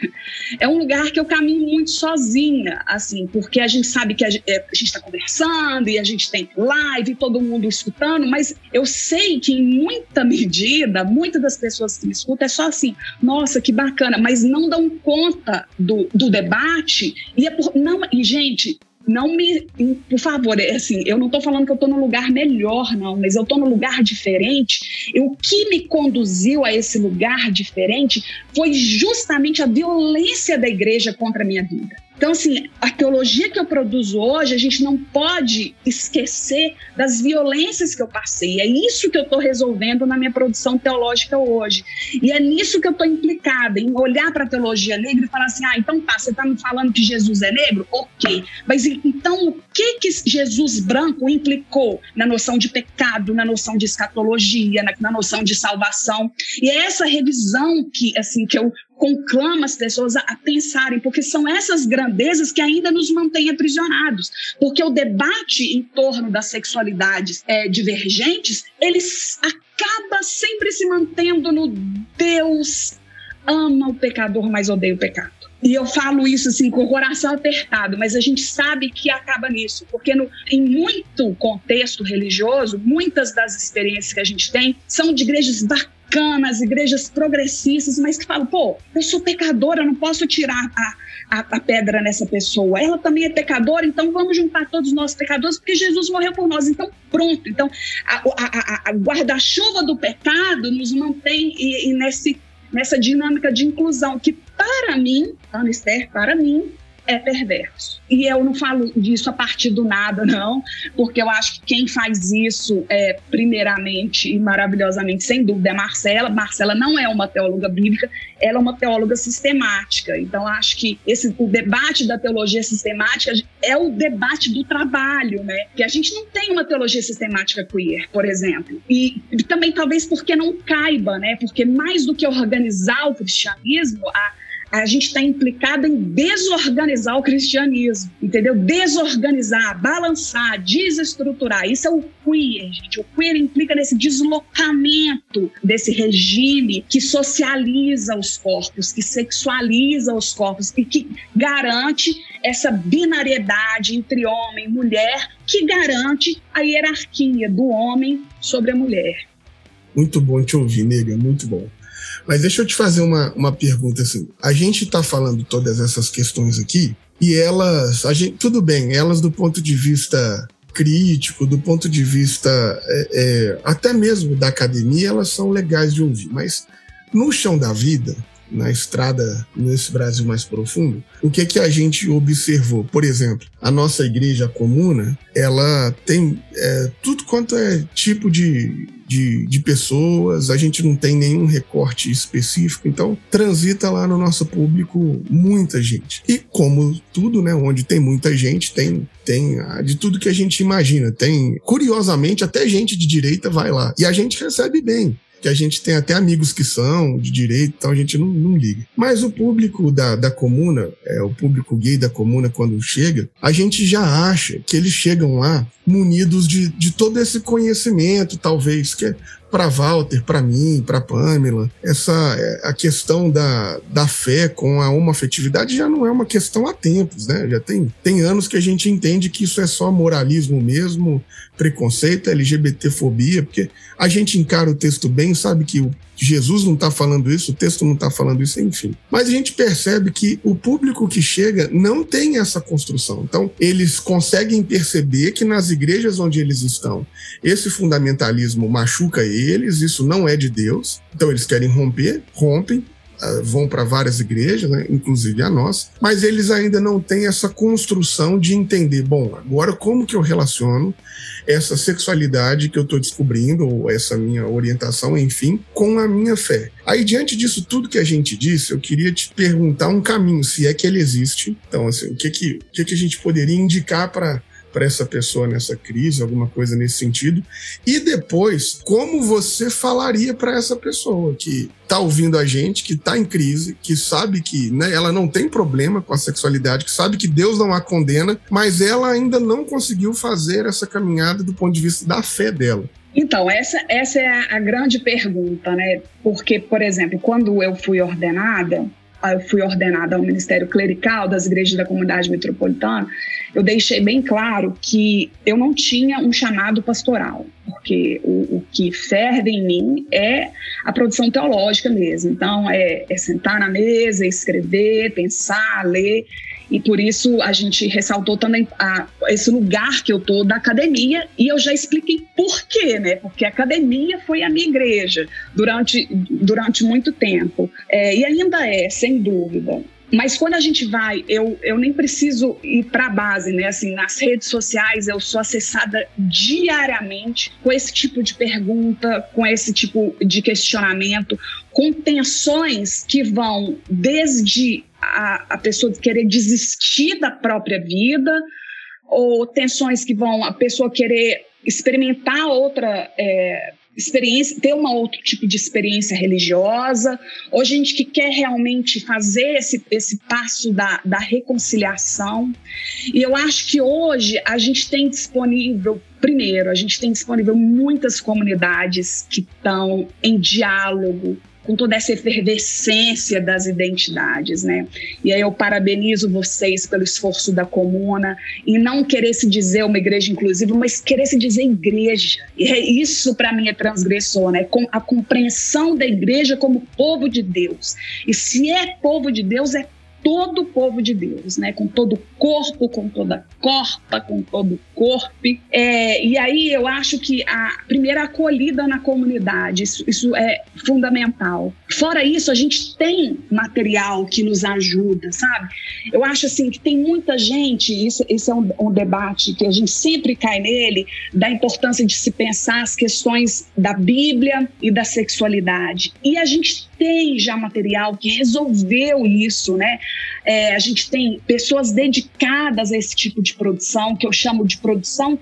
É um lugar que eu caminho muito sozinha, assim, porque a gente sabe que a gente é, está conversando e a gente tem live, todo mundo escutando, mas eu sei que em muita <laughs> medida, muitas das pessoas que me escutam é só assim, nossa, que bacana, mas não dão conta do, do debate e é por, não, e gente, não me, por favor, é assim, eu não estou falando que eu estou num lugar melhor, não, mas eu estou num lugar diferente. E o que me conduziu a esse lugar diferente foi justamente a violência da igreja contra a minha vida. Então, assim, a teologia que eu produzo hoje, a gente não pode esquecer das violências que eu passei. É isso que eu estou resolvendo na minha produção teológica hoje. E é nisso que eu estou implicada, em olhar para a teologia negra e falar assim: ah, então tá, você está me falando que Jesus é negro? Ok. Mas então o que, que Jesus branco implicou na noção de pecado, na noção de escatologia, na, na noção de salvação? E é essa revisão que, assim, que eu conclama as pessoas a, pensarem, porque são essas grandezas que ainda nos mantêm aprisionados. Porque o debate em torno das sexualidades é, divergentes, eles acaba sempre se mantendo no Deus ama o pecador, mas odeia o pecado. E eu falo isso assim com o coração apertado, mas a gente sabe que acaba nisso, porque no, em muito contexto religioso, muitas das experiências que a gente tem são de igrejas bacanas bacanas, igrejas progressistas, mas que falam, pô, eu sou pecadora, não posso tirar a, a, a, pedra nessa pessoa. Ela também é pecadora, então vamos juntar todos nós pecadores, porque Jesus morreu por nós. Então, pronto. Então, a, a, a guarda-chuva do pecado nos mantém e, e nesse, nessa dinâmica de inclusão, que para mim, Ana Esther, para mim, é perverso. E eu não falo disso a partir do nada, não, porque eu acho que quem faz isso, é, primeiramente e maravilhosamente, sem dúvida, é Marcela. Marcela não é uma teóloga bíblica, ela é uma teóloga sistemática. Então, acho que esse, o debate da teologia sistemática é o debate do trabalho, né? Que a gente não tem uma teologia sistemática queer, por exemplo. E, e também, talvez, porque não caiba, né? Porque mais do que organizar o cristianismo, a a gente está implicado em desorganizar o cristianismo, entendeu? Desorganizar, balançar, desestruturar. Isso é o queer, gente. O queer implica nesse deslocamento desse regime que socializa os corpos, que sexualiza os corpos e que garante essa binariedade entre homem e mulher, que garante a hierarquia do homem sobre a mulher. Muito bom te ouvir, nega, muito bom. Mas deixa eu te fazer uma, uma pergunta assim. A gente está falando todas essas questões aqui e elas, a gente, tudo bem, elas do ponto de vista crítico, do ponto de vista é, é, até mesmo da academia, elas são legais de ouvir. Mas no chão da vida, na estrada nesse Brasil mais profundo, o que é que a gente observou? Por exemplo, a nossa igreja comuna, ela tem é, tudo quanto é tipo de, de, de, pessoas, a gente não tem nenhum recorte específico, então transita lá no nosso público muita gente. E como tudo, né, onde tem muita gente, tem tem de tudo que a gente imagina. Tem, curiosamente, até gente de direita vai lá. E a gente recebe bem que a gente tem até amigos que são de direito, então a gente não, não liga. Mas o público da, da comuna, é, o público gay da comuna, quando chega, a gente já acha que eles chegam lá munidos de, de todo esse conhecimento, talvez, que para Walter, para mim, para Pamela, essa é, a questão da, da fé com a homoafetividade já não é uma questão há tempos, né? Já tem, tem anos que a gente entende que isso é só moralismo mesmo, preconceito, LGBTfobia, porque a gente encara o texto bem, sabe que o Jesus não está falando isso, o texto não está falando isso, enfim. Mas a gente percebe que o público que chega não tem essa construção. Então, eles conseguem perceber que nas igrejas onde eles estão, esse fundamentalismo machuca eles, isso não é de Deus. Então, eles querem romper, rompem, ah, vão para várias igrejas, né, inclusive a nossa, mas eles ainda não têm essa construção de entender, bom, agora como que eu relaciono essa sexualidade que eu estou descobrindo, ou essa minha orientação, enfim, com a minha fé. Aí, diante disso tudo que a gente disse, eu queria te perguntar um caminho, se é que ele existe. Então, assim, o que, que, o que, que a gente poderia indicar para para essa pessoa nessa crise, alguma coisa nesse sentido. E depois, como você falaria para essa pessoa que está ouvindo a gente, que está em crise, que sabe que né, ela não tem problema com a sexualidade, que sabe que Deus não a condena, mas ela ainda não conseguiu fazer essa caminhada do ponto de vista da fé dela. Então, essa, essa é a grande pergunta, né? Porque, por exemplo, quando eu fui ordenada, eu fui ordenada ao Ministério Clerical das Igrejas da Comunidade Metropolitana, eu deixei bem claro que eu não tinha um chamado pastoral, porque o, o que ferve em mim é a produção teológica mesmo. Então, é, é sentar na mesa, escrever, pensar, ler. E por isso a gente ressaltou também a, esse lugar que eu tô da academia e eu já expliquei por quê, né? Porque a academia foi a minha igreja durante, durante muito tempo. É, e ainda é, sem dúvida. Mas quando a gente vai, eu, eu nem preciso ir para a base, né? Assim, nas redes sociais eu sou acessada diariamente com esse tipo de pergunta, com esse tipo de questionamento, com tensões que vão desde a, a pessoa querer desistir da própria vida, ou tensões que vão a pessoa querer experimentar outra é, experiência, ter um outro tipo de experiência religiosa, ou gente que quer realmente fazer esse, esse passo da, da reconciliação. E eu acho que hoje a gente tem disponível Primeiro, a gente tem disponível muitas comunidades que estão em diálogo com toda essa efervescência das identidades, né? E aí eu parabenizo vocês pelo esforço da comuna em não querer se dizer uma igreja inclusiva, mas querer se dizer igreja. E é isso para mim é transgressor, né? Com a compreensão da igreja como povo de Deus. E se é povo de Deus, é todo povo de Deus, né? Com todo corpo, com toda corpa, com todo corpo. É, e aí eu acho que a primeira acolhida na comunidade, isso, isso é fundamental. Fora isso, a gente tem material que nos ajuda, sabe? Eu acho assim que tem muita gente, isso, esse é um, um debate que a gente sempre cai nele, da importância de se pensar as questões da Bíblia e da sexualidade. E a gente tem já material que resolveu isso, né? É, a gente tem pessoas dedicadas a esse tipo de produção, que eu chamo de produção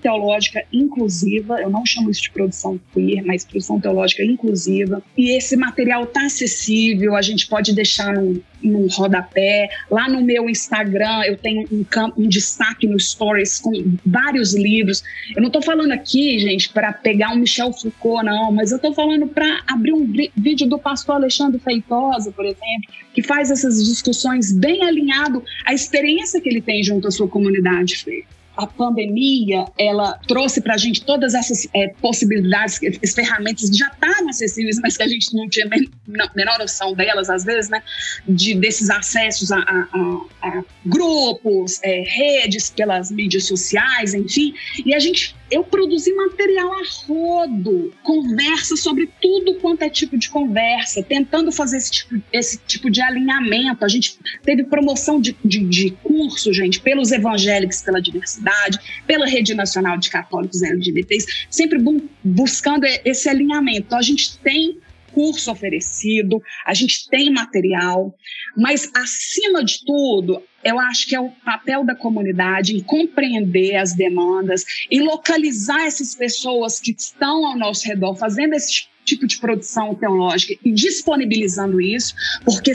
teológica inclusiva. Eu não chamo isso de produção queer, mas produção teológica inclusiva. E esse material está acessível, a gente pode deixar num, num rodapé. Lá no meu Instagram eu tenho um, um destaque no Stories com vários livros. Eu não estou falando aqui, gente, para pegar um Michel Foucault, não, mas eu estou falando para abrir um vídeo do pastor Alexandre Feitosa, por exemplo, que faz essas discussões bem alinhado à experiência que ele tem junto à sua comunidade fé a pandemia ela trouxe para a gente todas essas é, possibilidades, essas ferramentas que já estavam acessíveis, mas que a gente não tinha men menor noção delas, às vezes, né? De, desses acessos a, a, a grupos, é, redes pelas mídias sociais, enfim. E a gente eu produzi material a rodo, conversa sobre tudo quanto é tipo de conversa, tentando fazer esse tipo, esse tipo de alinhamento. A gente teve promoção de, de, de curso, gente, pelos evangélicos pela diversidade, pela Rede Nacional de Católicos LGBTs, sempre bu buscando esse alinhamento. Então, a gente tem curso oferecido, a gente tem material, mas acima de tudo, eu acho que é o papel da comunidade em compreender as demandas, em localizar essas pessoas que estão ao nosso redor fazendo esse tipo de produção teológica e disponibilizando isso, porque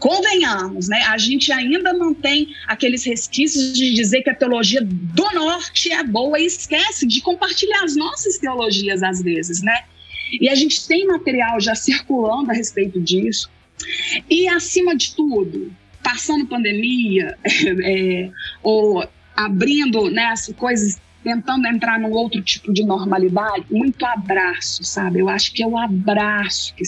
convenhamos, né? A gente ainda mantém aqueles resquícios de dizer que a teologia do norte é boa e esquece de compartilhar as nossas teologias às vezes, né? E a gente tem material já circulando a respeito disso. E, acima de tudo, passando pandemia, <laughs> é, ou abrindo né, as coisas, tentando entrar num outro tipo de normalidade, muito abraço, sabe? Eu acho que é o abraço que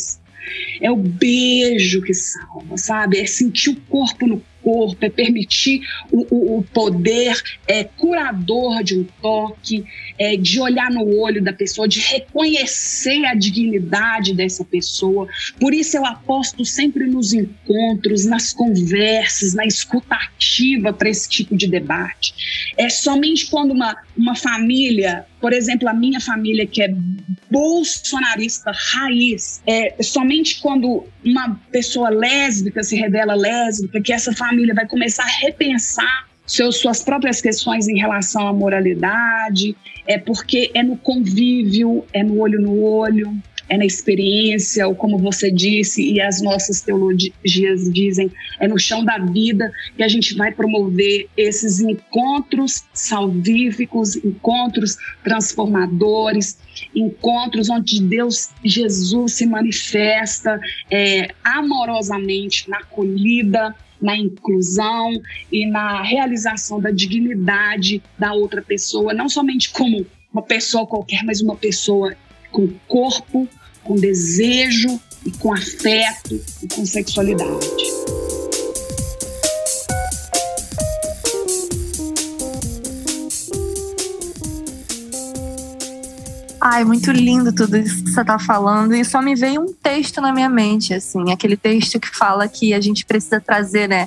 é o beijo que salva, sabe? É sentir o corpo no corpo, é permitir o, o, o poder é, curador de um toque, é, de olhar no olho da pessoa, de reconhecer a dignidade dessa pessoa. Por isso eu aposto sempre nos encontros, nas conversas, na escutativa para esse tipo de debate. É somente quando uma, uma família, por exemplo, a minha família que é bolsonarista raiz, é somente quando uma pessoa lésbica se revela lésbica que essa família família vai começar a repensar seus, suas próprias questões em relação à moralidade, é porque é no convívio, é no olho no olho, é na experiência, ou como você disse, e as nossas teologias dizem, é no chão da vida que a gente vai promover esses encontros salvíficos, encontros transformadores, encontros onde Deus, Jesus se manifesta é, amorosamente na acolhida, na inclusão e na realização da dignidade da outra pessoa, não somente como uma pessoa qualquer, mas uma pessoa com corpo, com desejo e com afeto e com sexualidade. Ai, muito lindo tudo isso que você está falando. E só me veio um texto na minha mente, assim, aquele texto que fala que a gente precisa trazer, né?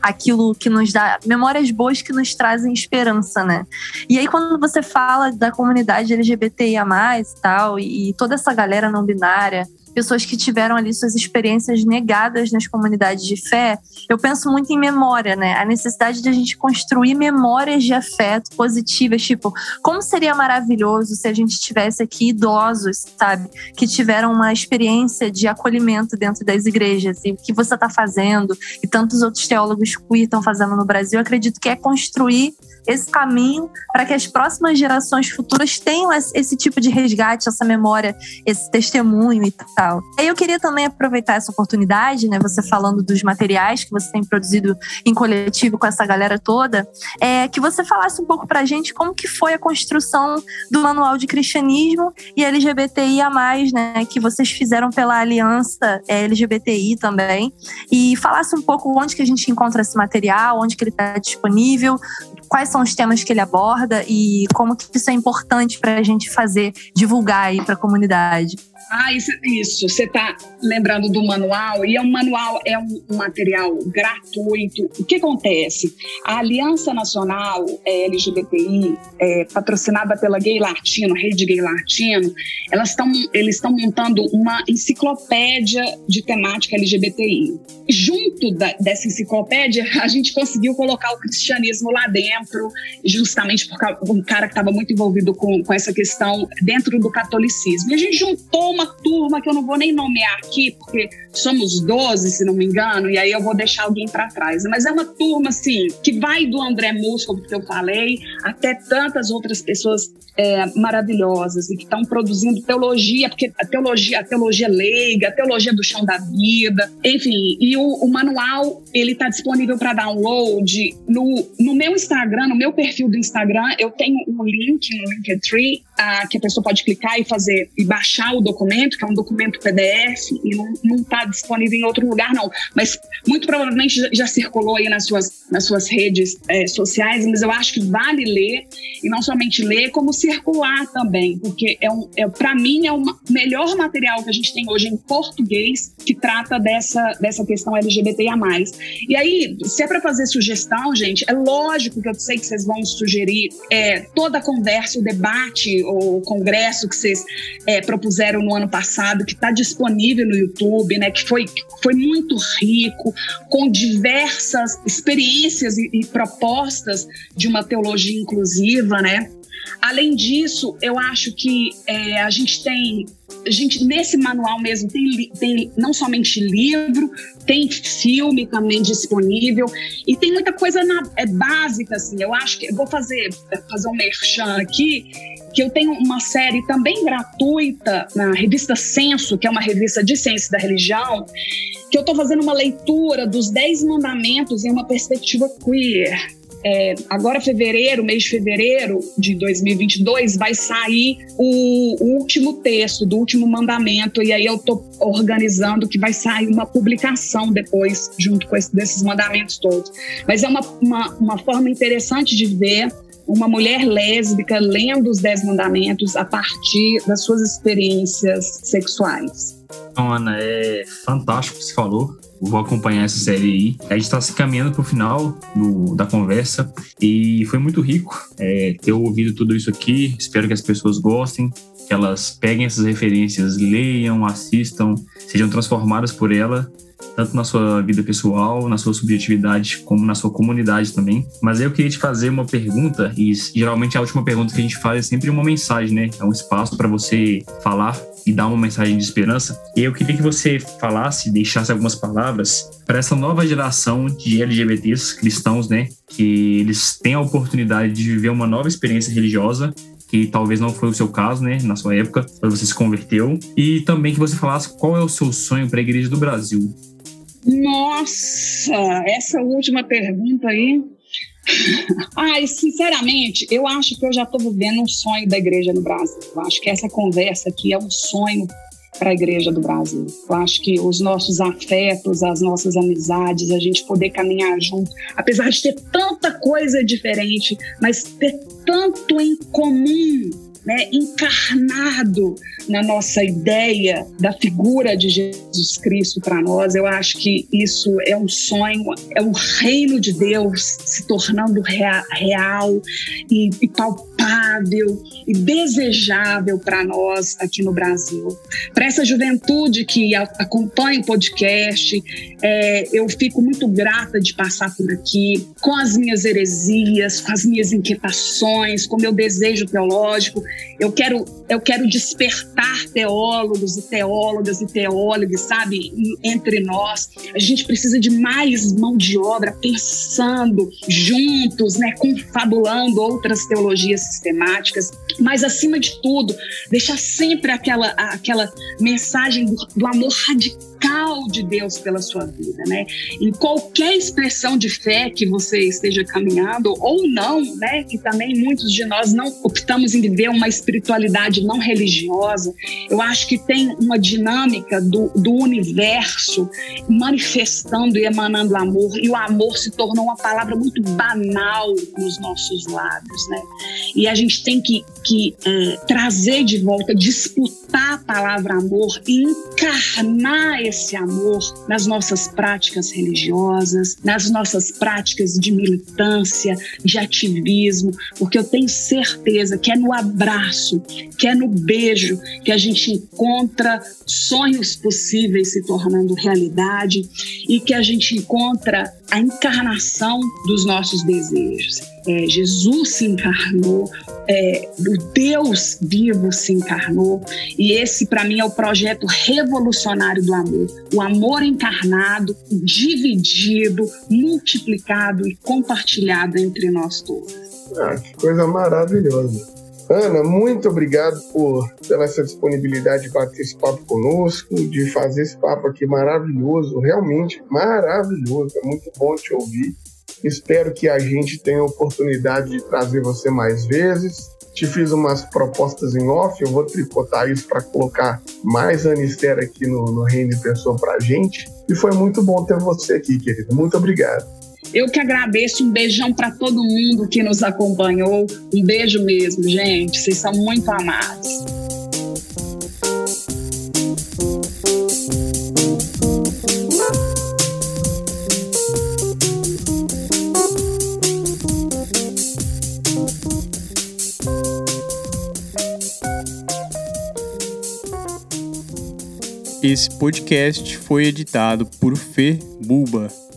Aquilo que nos dá memórias boas que nos trazem esperança, né? E aí, quando você fala da comunidade LGBTIA, e tal, e toda essa galera não binária, pessoas que tiveram ali suas experiências negadas nas comunidades de fé, eu penso muito em memória, né? A necessidade de a gente construir memórias de afeto positivas, tipo, como seria maravilhoso se a gente tivesse aqui idosos, sabe, que tiveram uma experiência de acolhimento dentro das igrejas e o que você está fazendo e tantos outros teólogos queer estão fazendo no Brasil, eu acredito que é construir esse caminho para que as próximas gerações futuras tenham esse tipo de resgate, essa memória, esse testemunho e tal. E eu queria também aproveitar essa oportunidade, né, você falando dos materiais que você tem produzido em coletivo com essa galera toda, é que você falasse um pouco para a gente como que foi a construção do Manual de Cristianismo e LGBTIA+, né, que vocês fizeram pela Aliança LGBTI também, e falasse um pouco onde que a gente encontra esse material, onde que ele está disponível, quais são os temas que ele aborda e como que isso é importante para a gente fazer, divulgar aí para a comunidade. Ah, isso. Você está lembrando do manual, e é um manual, é um, material gratuito. O que acontece? A Aliança Nacional é, LGBTI, é, patrocinada pela Gay Latino, Rede Gay Latino, elas estão, eles estão montando uma enciclopédia de temática LGBTI. Junto da, dessa enciclopédia, <laughs> a gente conseguiu colocar o cristianismo lá dentro, justamente porque um cara que estava muito envolvido com, com essa questão dentro do catolicismo. E a gente juntou uma turma que eu não vou nem nomear aqui, porque somos 12, se não me engano, e aí eu vou deixar alguém para trás. Mas é uma turma, assim, que vai do André Musco, que eu falei, até tantas outras pessoas é, maravilhosas e que estão produzindo teologia, porque a teologia, a teologia leiga, a teologia do chão da vida, enfim. E o, o manual, ele está disponível para download no, no meu Instagram, no meu perfil do Instagram, eu tenho um link, um Linktree, a, que a pessoa pode clicar e fazer e baixar o documento, que é um documento PDF, e não está disponível em outro lugar, não. Mas muito provavelmente já, circulou aí nas suas, nas suas redes é, sociais, mas eu acho que vale ler, e não somente ler, como circular também, porque é um, é, para mim é o melhor material que a gente tem hoje em português que trata dessa, dessa questão LGBTIA. E aí, se é para fazer sugestão, gente, é lógico que eu sei que vocês vão sugerir é, toda a conversa, o debate, o congresso que vocês é, propuseram no ano passado, que está disponível no YouTube, né, que foi, foi muito rico, com diversas experiências e, e propostas de uma teologia inclusiva, né? Além disso, eu acho que é, a gente tem a gente nesse manual mesmo tem, tem não somente livro, tem filme também disponível e tem muita coisa na, é básica assim. Eu acho que eu vou fazer fazer um merchan aqui que eu tenho uma série também gratuita na revista Censo, que é uma revista de ciência da religião, que eu estou fazendo uma leitura dos Dez Mandamentos em uma perspectiva queer. É, agora, fevereiro, mês de fevereiro de 2022, vai sair o, o, último texto do último mandamento, e aí eu estou organizando que vai sair uma publicação depois, junto com esse, desses mandamentos todos. Mas é uma, uma, uma forma interessante de ver uma mulher lésbica lendo os Dez Mandamentos a partir das suas experiências sexuais. Então, Ana, é fantástico o que você falou vou acompanhar essa série aí. A gente está se caminhando para o final do, da conversa e foi muito rico é, ter ouvido tudo isso aqui. Espero que as pessoas gostem, que elas peguem essas referências, leiam, assistam, sejam transformadas por ela tanto na sua vida pessoal, na sua subjetividade, como na sua comunidade também. Mas eu queria te fazer uma pergunta, e geralmente a última pergunta que a gente faz é sempre uma mensagem, né? É um espaço para você falar e dar uma mensagem de esperança. E eu queria que você falasse, deixasse algumas palavras para essa nova geração de LGBTs cristãos, né? Que eles têm a oportunidade de viver uma nova experiência religiosa que talvez não foi o seu caso, né, na sua época, quando você se converteu, e também que você falasse qual é o seu sonho para a Igreja do Brasil. Nossa, essa última pergunta aí. <laughs> Ai, sinceramente, eu acho que eu já estou vivendo um sonho da igreja no Brasil. Eu acho que essa conversa aqui é um sonho para a igreja do Brasil. Eu acho que os nossos afetos, as nossas amizades, a gente poder caminhar junto, apesar de ter tanta coisa diferente, mas ter tanto em comum né, encarnado na nossa ideia da figura de Jesus Cristo para nós. Eu acho que isso é um sonho, é o reino de Deus se tornando real e, e palpável e desejável para nós aqui no Brasil. Para essa juventude que acompanha o podcast, é, eu fico muito grata de passar por aqui com as minhas heresias, com as minhas inquietações, com meu desejo teológico. Eu quero, eu quero despertar teólogos e teólogas e teólogos, sabe, entre nós. A gente precisa de mais mão de obra pensando juntos, né, confabulando outras teologias sistemáticas, mas acima de tudo, deixar sempre aquela, aquela mensagem do, do amor radical de Deus pela sua vida, né? Em qualquer expressão de fé que você esteja caminhando ou não, né? Que também muitos de nós não optamos em viver uma espiritualidade não religiosa. Eu acho que tem uma dinâmica do, do universo manifestando e emanando amor e o amor se tornou uma palavra muito banal nos nossos lábios, né? E a gente tem que, que é, trazer de volta, disputar a palavra amor e encarnar esse amor nas nossas práticas religiosas, nas nossas práticas de militância, de ativismo, porque eu tenho certeza que é no abraço, que é no beijo que a gente encontra sonhos possíveis se tornando realidade e que a gente encontra a encarnação dos nossos desejos. É, Jesus se encarnou, é, o Deus vivo se encarnou, e esse, para mim, é o projeto revolucionário do amor. O amor encarnado, dividido, multiplicado e compartilhado entre nós todos. Ah, que coisa maravilhosa. Ana, muito obrigado por pela essa disponibilidade de bater esse papo conosco, de fazer esse papo aqui maravilhoso, realmente maravilhoso. É muito bom te ouvir. Espero que a gente tenha a oportunidade de trazer você mais vezes. Te fiz umas propostas em off, eu vou tricotar isso para colocar mais Anister aqui no, no Reino de Pessoa para a gente. E foi muito bom ter você aqui, querido. Muito obrigado. Eu que agradeço, um beijão para todo mundo que nos acompanhou. Um beijo mesmo, gente. Vocês são muito amados. Esse podcast foi editado por Fê Buba.